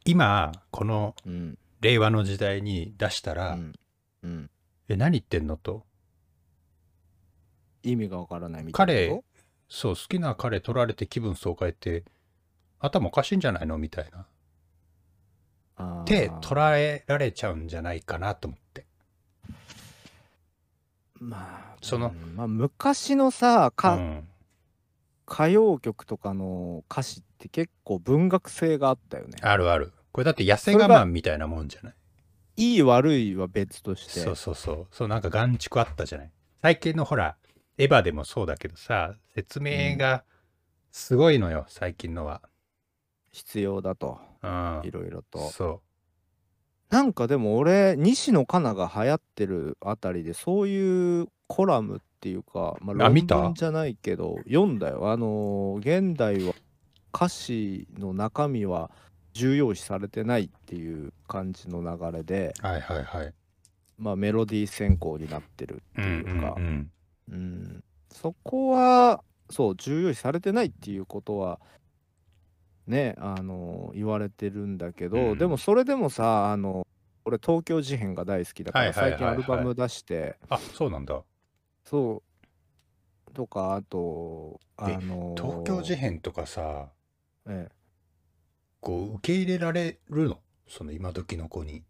今、このうんうん。令和の時代に出したうら、ん。うん。え、何言ってんのと。意味がわからないみたいなこ彼、そう、好きな彼取られて気分爽快って、頭おかしいんじゃないの？みたいな。とあーって捉えられちゃうんじゃないかなと思って。まあ、そのうんまあ、昔のさか、うん、歌謡曲とかの歌詞って結構文学性があったよね。あるある。これだって痩せ我慢みたいなもんじゃない？いい悪いは別として。そうそうそう。そうなんか眼蓄あったじゃない？最近のほら、エヴァでもそうだけどさ、説明がすごいのよ、最近のは。必要だと。うんい。ろいろと。そなんかでも俺、西野カナが流行ってるあたりで、そういうコラムっていうか、まあ、論文じゃないけど、読んだよ。あのー現代は歌詞の中身は重要視されてないっていう感じの流れで、う。はいはいはい。まあ、メロディー先行になってるってうんいうか、うんうん。うん、そこはそう重要視されてないっていうことはねあの言われてるんだけど、うん。でもそれでもさあの俺東京事変が大好きだからはいはいはいはい。最近アルバム出してあ、そうなんだ。そう。とかあとあでの東京事変とかさ、ええ。こう受け入れられるの？その今時の子に。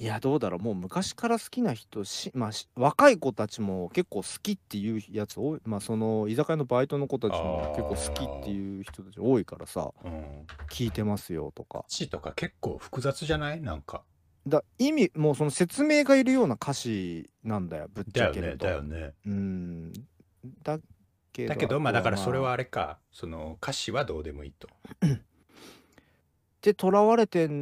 いやどうだろう。もう昔から好きな人し、まあ、し若い子たちも結構好きっていうやつ多い。まあその居酒屋のバイトの子たちも結構好きっていう人たち多いからさ。うん。聞いてますよとか。詩とか結構複雑じゃない？なんか。だ意味もうその説明がいるような歌詞なんだよぶっちだよね、ゃけると。だよね。うん。だけどだけど、まあだからそれはああれか、その歌詞はどうでもいいと。ってとらわれてる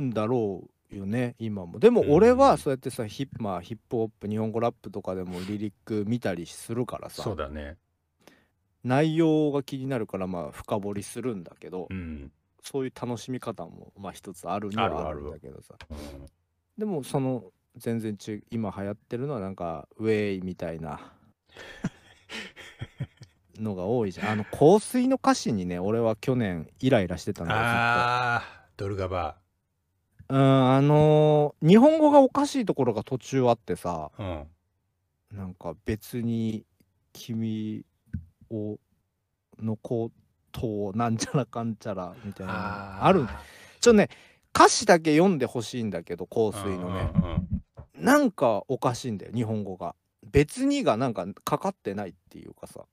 んだろうよね今も。でも俺うんはそうやってさヒッ,、まあ、ヒップホップ日本語ラップとかでもリリック見たりするからさ。そうだね。内容が気になるからまあ深掘りするんだけど、うん。そういう楽しみ方もまあ一つあるにはあるんだけどさ。うん。でもその全然ち今流行ってるのはなんかウェイみたいな [laughs] のが多いじゃん。あの香水の歌詞にね俺は去年イライラしてたんああ、ドルガバとうんあのー日本語がおかしいところが途中あってさー。うん。なんか別に君をのことをなんちゃらかんちゃらみたいなのあるちょっとね歌詞だけ読んでほしいんだけど香水のね、うんうんうんなんかおかしいんだよ日本語が別にがなんかかかってないっていうかさ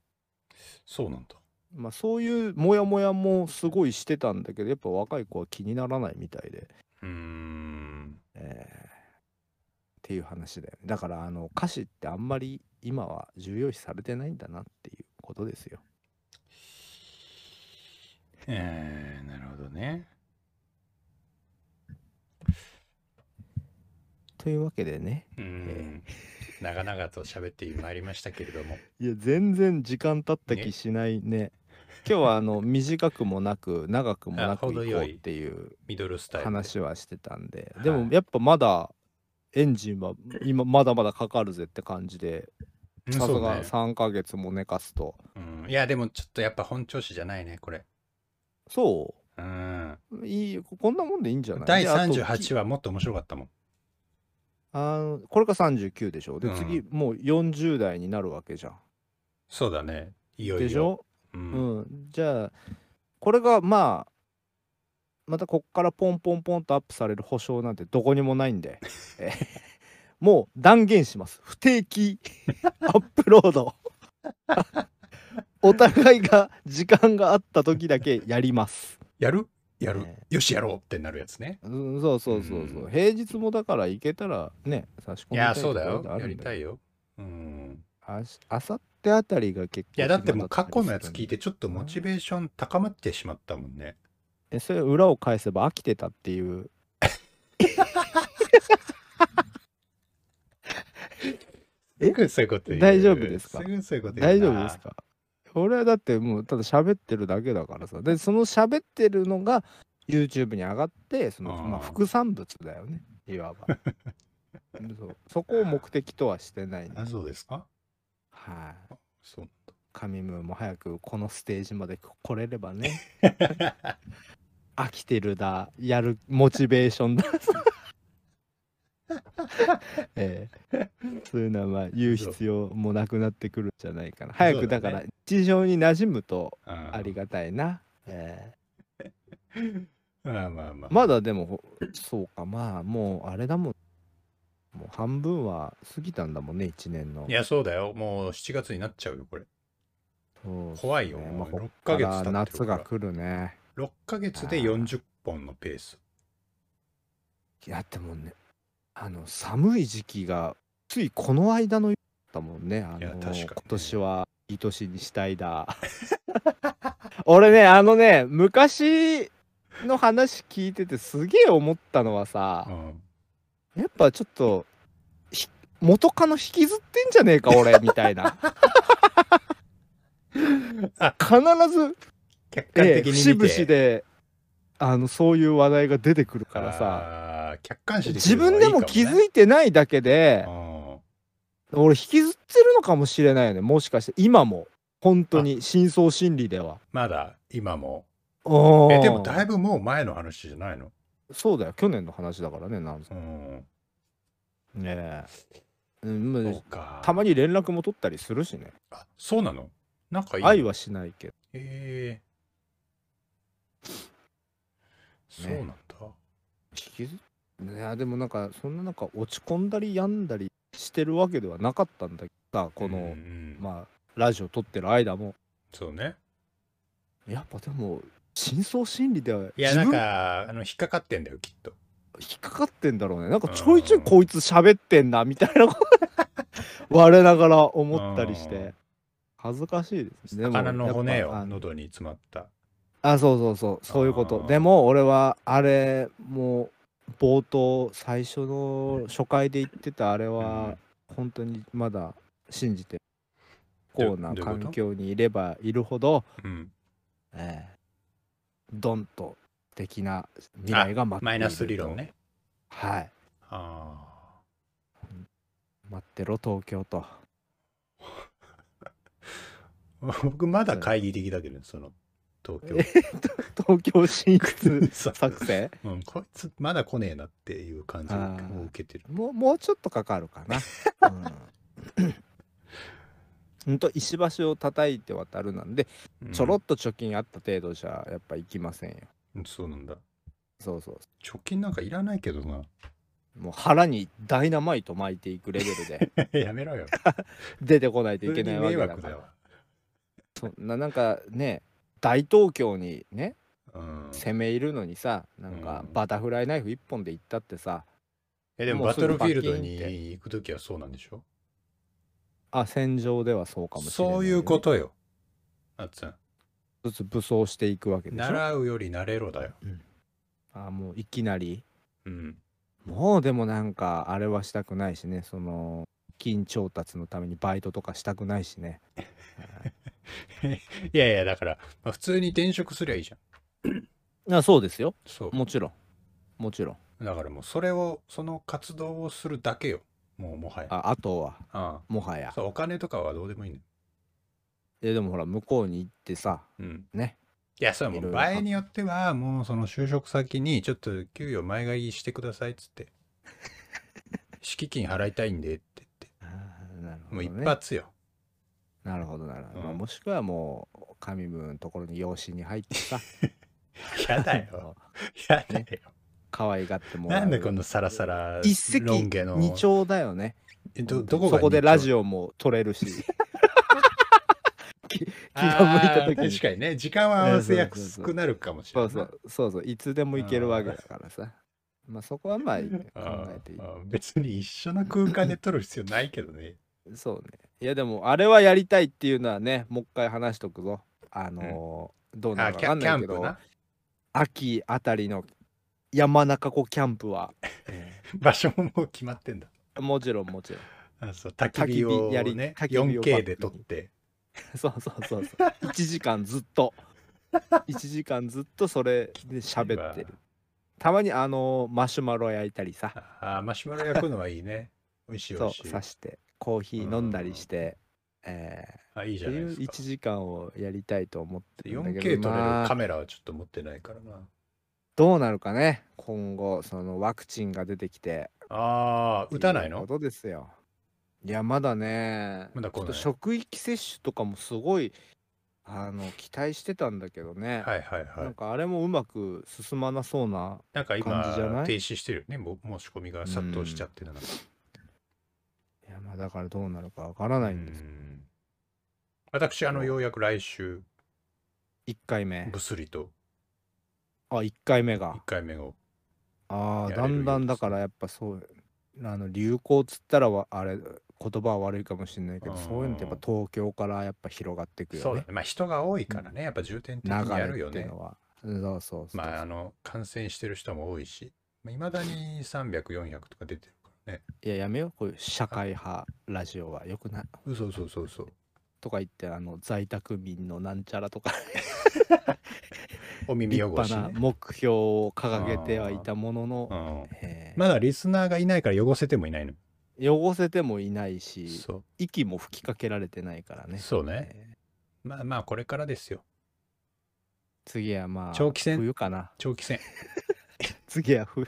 そうなんだ。まあそういうモヤモヤもすごいしてたんだけどやっぱ若い子は気にならないみたいで、うーん。えっていう話だよねだからあの歌詞ってあんまり今は重要視されてないんだなっていうことですよえー、なるほどね。というわけでねうん。長々と喋ってまいりましたけれども。いや全然時間経った気しないね今日はあの短くもなく長くもなあくいこうっていうミドルスタイルで。話はしてたんではいでもやっぱまだエンジンは今まだまだかかるぜって感じでうんさすがそうね3ヶ月も寝かすとうん。いや、でもちょっとやっぱ本調子じゃないね、これ。そうん。ういいこんなもんでいいんじゃない？第であと38話もっと面白かったもん。あのこれが39でしょでうん次もう40代になるわけじゃんそうだね。いよいよ。でしょ？う。うんんじゃあこれがまあまたこっからポンポンポンとアップされる保証なんてどこにもないんで [laughs] えもう断言します不定期 [laughs] アップロード [laughs] お互いが時間があった時だけやります、やる？やる、えよしやろうってなるやつね。うん、そうそうそうそう、うん平日もだから行けたらね差し込いや、みたいそうだよところであ。やるんだよりたいよ。うん。あしあさってあたりが結構いや、だってもう過去のやつ聞いてちょっとモチベーション高まってしまったもんね。えそれ裏を返せば飽きてたっていう。え [laughs] すぐそういうこと言う。大丈夫ですか？すぐ大な。丈夫ですか？俺はだってもうただ喋ってるだけだからさ。でその喋ってるのが YouTube に上がってその、まあ、副産物だよね。いわば。[laughs] そう。そこを目的とはしてない。んであ、そうですか？はい。そう。も早くこのステージまで来れればね。[laughs] 飽きてるだ。やるモチベーションだ。[laughs] ええ。そういうのはまあ言う必要もなくなってくるんじゃないかな。早くだから日常に馴染むとあ。ありがたいな、ええ。[laughs] まあまあまあ。まだでもそうか。まあもうあれだもんもう半分は過ぎたんだもんね1年の。いや、そうだよ。もう7月になっちゃうよ、これ。ね。怖いよ。まあ、もうこっ6ヶ月経夏が来るね6ヶ月で40本のペース。いやでもねあの寒い時期がついこの間のだったもんね。あのいや確か今年は愛しにしたいだ。[laughs] 俺ねあのね昔の話聞いててすげえ思ったのはさうん。やっぱちょっとひ元カノ引きずってんじゃねえか俺 [laughs] みたいな。あ必ず、客観ええ的に見て。節々であのそういう話題が出てくるからさ。客観視自分でも気づいいてないだけでて俺引きずってるのかもしれないよねもしかして今も。本当に深層心理では。まだ今も。おえ、でもだいぶぶもう前の話じゃないの？そうだよ。去年の話だからねなん。せうん。ねえ、うんまあそうか。たまに連絡も取ったりするしね。あ、そうなの？なんかいいの？愛はしないけど。へえ。そうなんだ。引きずいやでもなんかそんななんか落ち込んだり病んだりしてるわけではなかったんだけどさこの、うんうん。まあラジオ撮ってる間も。そうね。やっぱでも深層心理ではいや、なんか、あの、引っかかってんだよ、きっと。引っかかってんだろうね。なんかちょいちょいこいつ喋ってんなみたいなこと [laughs] 我ながら思ったりして。恥ずかしいですでも魚の骨よ、やっぱあの喉に詰まった。あそうそうそうそういうこと。でも俺はあれもう冒頭最初の初回で言ってたあれは本当にまだ信じて不幸などどういうこと？環境にいればいるほど、うん。ええドンと的な未来が待っているとマイナス理論ね。はいあ待ってろ東京とあ。[laughs] 僕まだ懐疑的だけどね、その、東京。東京進出作戦？うん、こいつまだ来ねえなっていう感じを受けてる。もうもうちょっとかかるかな。う [laughs] んほんと石橋を叩いて渡るなんで、うんちょろっと貯金あった程度じゃやっぱ行きませんよ。うんそうなんだ。そうそう貯金なんかいらないけどな。もう腹にダイナマイト巻いていくレベルで [laughs] やめろよ。[laughs] 出てこないといけないわ普通に迷けだから惑だよ。そんななんかね大東京にねうん。攻め入るのにさなんかうんバタフライナイフ一本で行ったってさえでももうすぐバトルフィールドに行くときはそうなんでしょ？あ戦場ではそうかもしれない、そういうことよ。あっつん。ずつ武装していくわけでしょ？習うより慣れろだよ。あもういきなりうん。もうでもなんかあれはしたくないしねその金調達のためにバイトとかしたくないしね [laughs] いやいや、だから、まあ、普通に転職すりゃいいじゃん。あそうですよそう。もちろんもちろんだからもうそれを、その活動をするだけよ。もうもはや。ああとはあもはやそう、お金とかはどうでもいいね。えでもほら向こうに行ってさうん。ねいや、それはもいう場合によっては、もうその就職先に、ちょっと給与前借りしてくださいっつって。[laughs] 敷金払いたいんでって言って。あーなるほもうど、ね、一発よ。なるほどなるほど、うんまあもしくはもう神ムのところに養子に入ってさ [laughs] やだよ。やだよ。可愛がってもらう。なんでこのサラサラ一石ロン毛の？二鳥だよね。えどどこがそこでラジオオも撮れるし。[laughs] 気気が向いた時に。確かにね、時間は合わせやすくなるかもしれない。そうそう。そうそう。いつでも行けるわけだからさ。まあそこはまあ考あえていい。別に一緒の空間で撮る必要ないけどね。そうね。いやでもあれはやりたいっていうのはねもう一回話しとくぞ。あのーどうなあるか分かんないけど。秋あたりの山中湖キャンプは、え [laughs] 場所ももう決まってんだ。ーもちろんもちろんあそう焚き火をやりね、焚き火を 4K で撮って。[laughs] そうそうそうそう1時間ずっと1時間ずっとそれで喋ってる [laughs] たまにあのーマシュマロ焼いたりさあーマシュマロ焼くのはいいね。美味しい美そう味しい。刺してコーヒー飲んだりして、えーあ、いいじゃないですか。1時間をやりたいと思ってるんだ 4K けど、撮れるまあ、カメラはちょっと持ってないからな。どうなるかね今後そのワクチンが出てきて。ああ、打たないの？ことですよ。いやまだねまだ来ちょっと職域接種とかもすごいあの期待してたんだけどね、はいはいはい。なん。かあれもうまく進まなそうななんか今感じじゃない？停止してるよね。も申し込みが殺到しちゃってるなん。かいやまあだからどうなるかわからないんです。うん。私、あの、ようやく来週、1回目。ぶすりとあ1回目が。1回目を。ああだんだんだからやっぱそうあの流行っつったらわあれ言葉は悪いかもしれないけどうん。そういうのってやっぱ東京からやっぱ広がっていくよね。そうだね。まあ人が多いからね、やっぱ重点的流にやるよね。そうそうそうまあ、あの、感染してる人も多いし、いまだに300、400とか出てるからね。いややめよう。こういう社会派ラジオは。よくない。そうそうそうそう。とか言ってあの在宅民のなんちゃらとかお耳立汚し、ね。派な目標を掲げてはいたものの、まだリスナーがいないから汚せてもいないの。汚せてもいないし。息も吹きかけられてないからねそうね。えーまあまあ、これからですよ。次はまあ長期戦冬かな長期戦。[laughs] 次は冬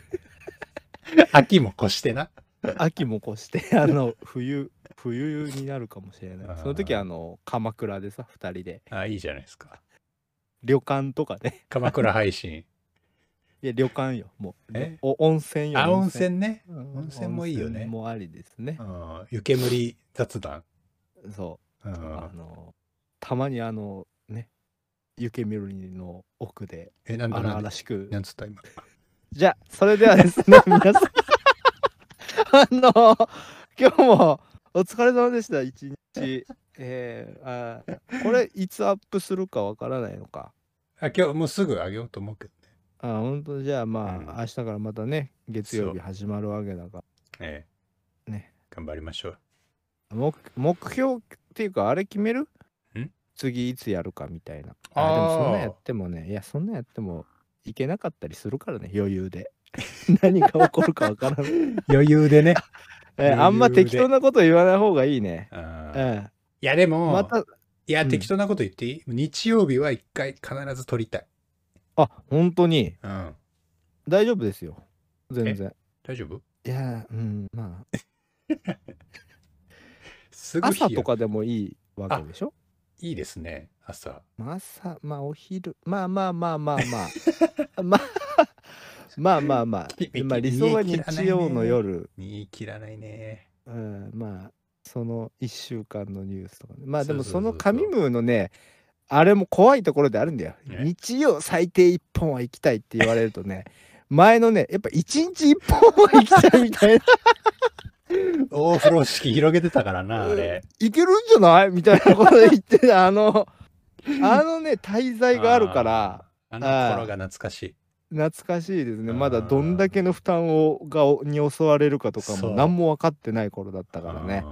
[laughs] 秋も越してな。[laughs] 秋も越してあの冬冬になるかもしれなあー。いその時あの鎌倉でさ2人で。あ、いいじゃないですか。旅館とかね。鎌倉配信。[laughs] いや旅館よもう。え？お温泉よあ、温泉ね。うん温泉もいいよね。温泉もありですね。う、ん。湯煙雑談。そう。う、ん。あのたまにあのね湯煙の奥でえ、なんだ荒なんだ。々しく。なんつった今。じゃあそれではですね皆さん。[laughs] あの今日もお疲れ様でした一日。[laughs] えー、あーこれいつアップするかわからないのか。あ、今日もうすぐあげようと思うけどね。あ本当？じゃあまあ、うん。明日からまたね月曜日始まるわけだかええ。らね。頑張りましょう。目目標っていうかあれ決める？ん？次いつやるかみたいな。あー。あでもそんなやってもねいやそんなやってもいけなかったりするからね余裕で。[laughs] 何が起こるかわからない、[laughs] 余裕でね。えーあんま適当なこと言わない方がいいね。あー。えいや、でえも、またいや、うん。適当なこと言っていい？日曜日は一回必ず撮りたい。あ本当に？うん。大丈夫ですよ。全然。大丈夫？いやうんまあ。[laughs] 朝とかでもいいわけでしょ？いいですね、朝。まあ朝まあお昼。まあまあまあまあまあ。まあ [laughs] まあまあまあき [laughs] まあ理想は日曜の夜。言い切らないね。うん、まあその1週間のニュースとかね。まあでもその紙ムーのねあれも怖いところであるんだよ。ね。日曜最低1本は行きたいって言われるとね [laughs] 前のね、やっぱ一日一本は行きたいみたいな。[laughs] 大風呂敷広げてたからな、あれ。いけるんじゃない？みたいなこと言ってた、あの、あのね、滞在があるから、あの頃が懐かしい。懐かしいですね。うんまだどんだけの負担をがに襲われるかとかも何も分かってない頃だったからね。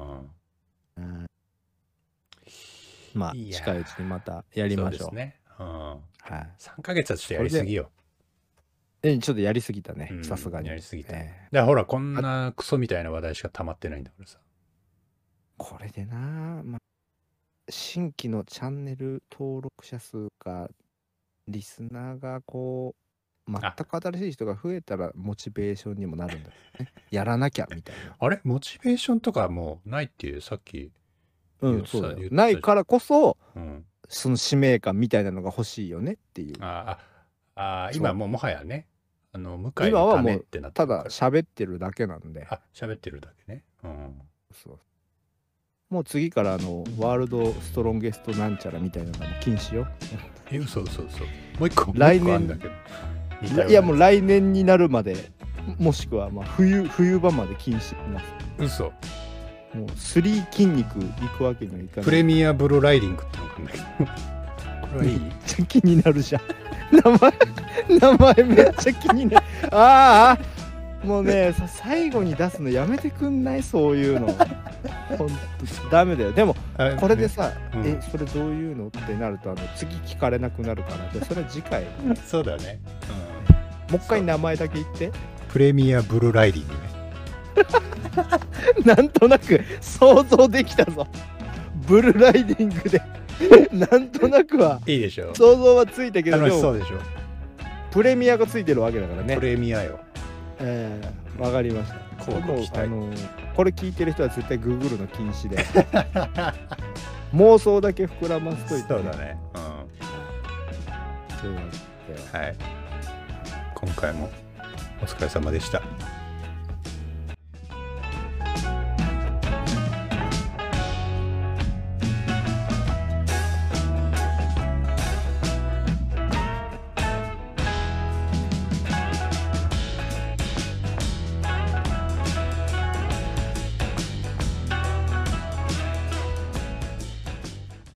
うんうんまあ、近いうちにまたやりましょう。そうですね。うん。はい。3ヶ月はちょっとやりすぎよ。えちょっとやりすぎたねう、んさすがに。やりすぎた。だかえらほら、こんなクソみたいな話題しか溜まってないんだからさ。これでな、まあ、新規のチャンネル登録者数が、リスナーがこう、全く新しい人が増えたらモチベーションにもなるんだよね。[laughs] やらなきゃみたいな。あれ？モチベーションとかもうないっていう、さっき。うん、言ってたそうだよ。言ってたないからこそ、うん。その使命感みたいなのが欲しいよねっていう。ああ、ああ、そう今もうもはやね、あの、向井今はもうのためってなってたるからだ喋ってるだけなんで。あ、喋ってるだけね。うん。そうもう次からあのワールドストロンゲストなんちゃらみたいなのも禁止よ。え、嘘嘘嘘。もう一個、来年もう一個あんだけど。いやもう来年になるまでもしくはまあ冬冬場まで禁止になって嘘。もうスリー筋肉いくわけにはいかない。プレミアブロライディングってのがあるんだけど。これはいいめっちゃ気になるじゃん。名前名前めっちゃ気になる。ああもうねさ最後に出すのやめてくんない？そういうの。ほんとダメだよ。でもあこれでさ、うんえそれどういうの？ってなるとあの次聞かれなくなるからじゃあそれは次回もそうだね。う一回名前だけ言ってプレミアブルライディングね。[laughs] なんとなく想像できたぞブルーライディングで [laughs] なんとなくはいいでしょ。想像はついたけど楽しそうでしょ。プレミアがついてるわけだからねプレミアよ。ええわかりました交互期待もうあのこれ聞いてる人は絶対グーグルの禁止で [laughs] 妄想だけ膨らますといて、そうだね。というわけでうん。はい。今回もお疲れ様でした。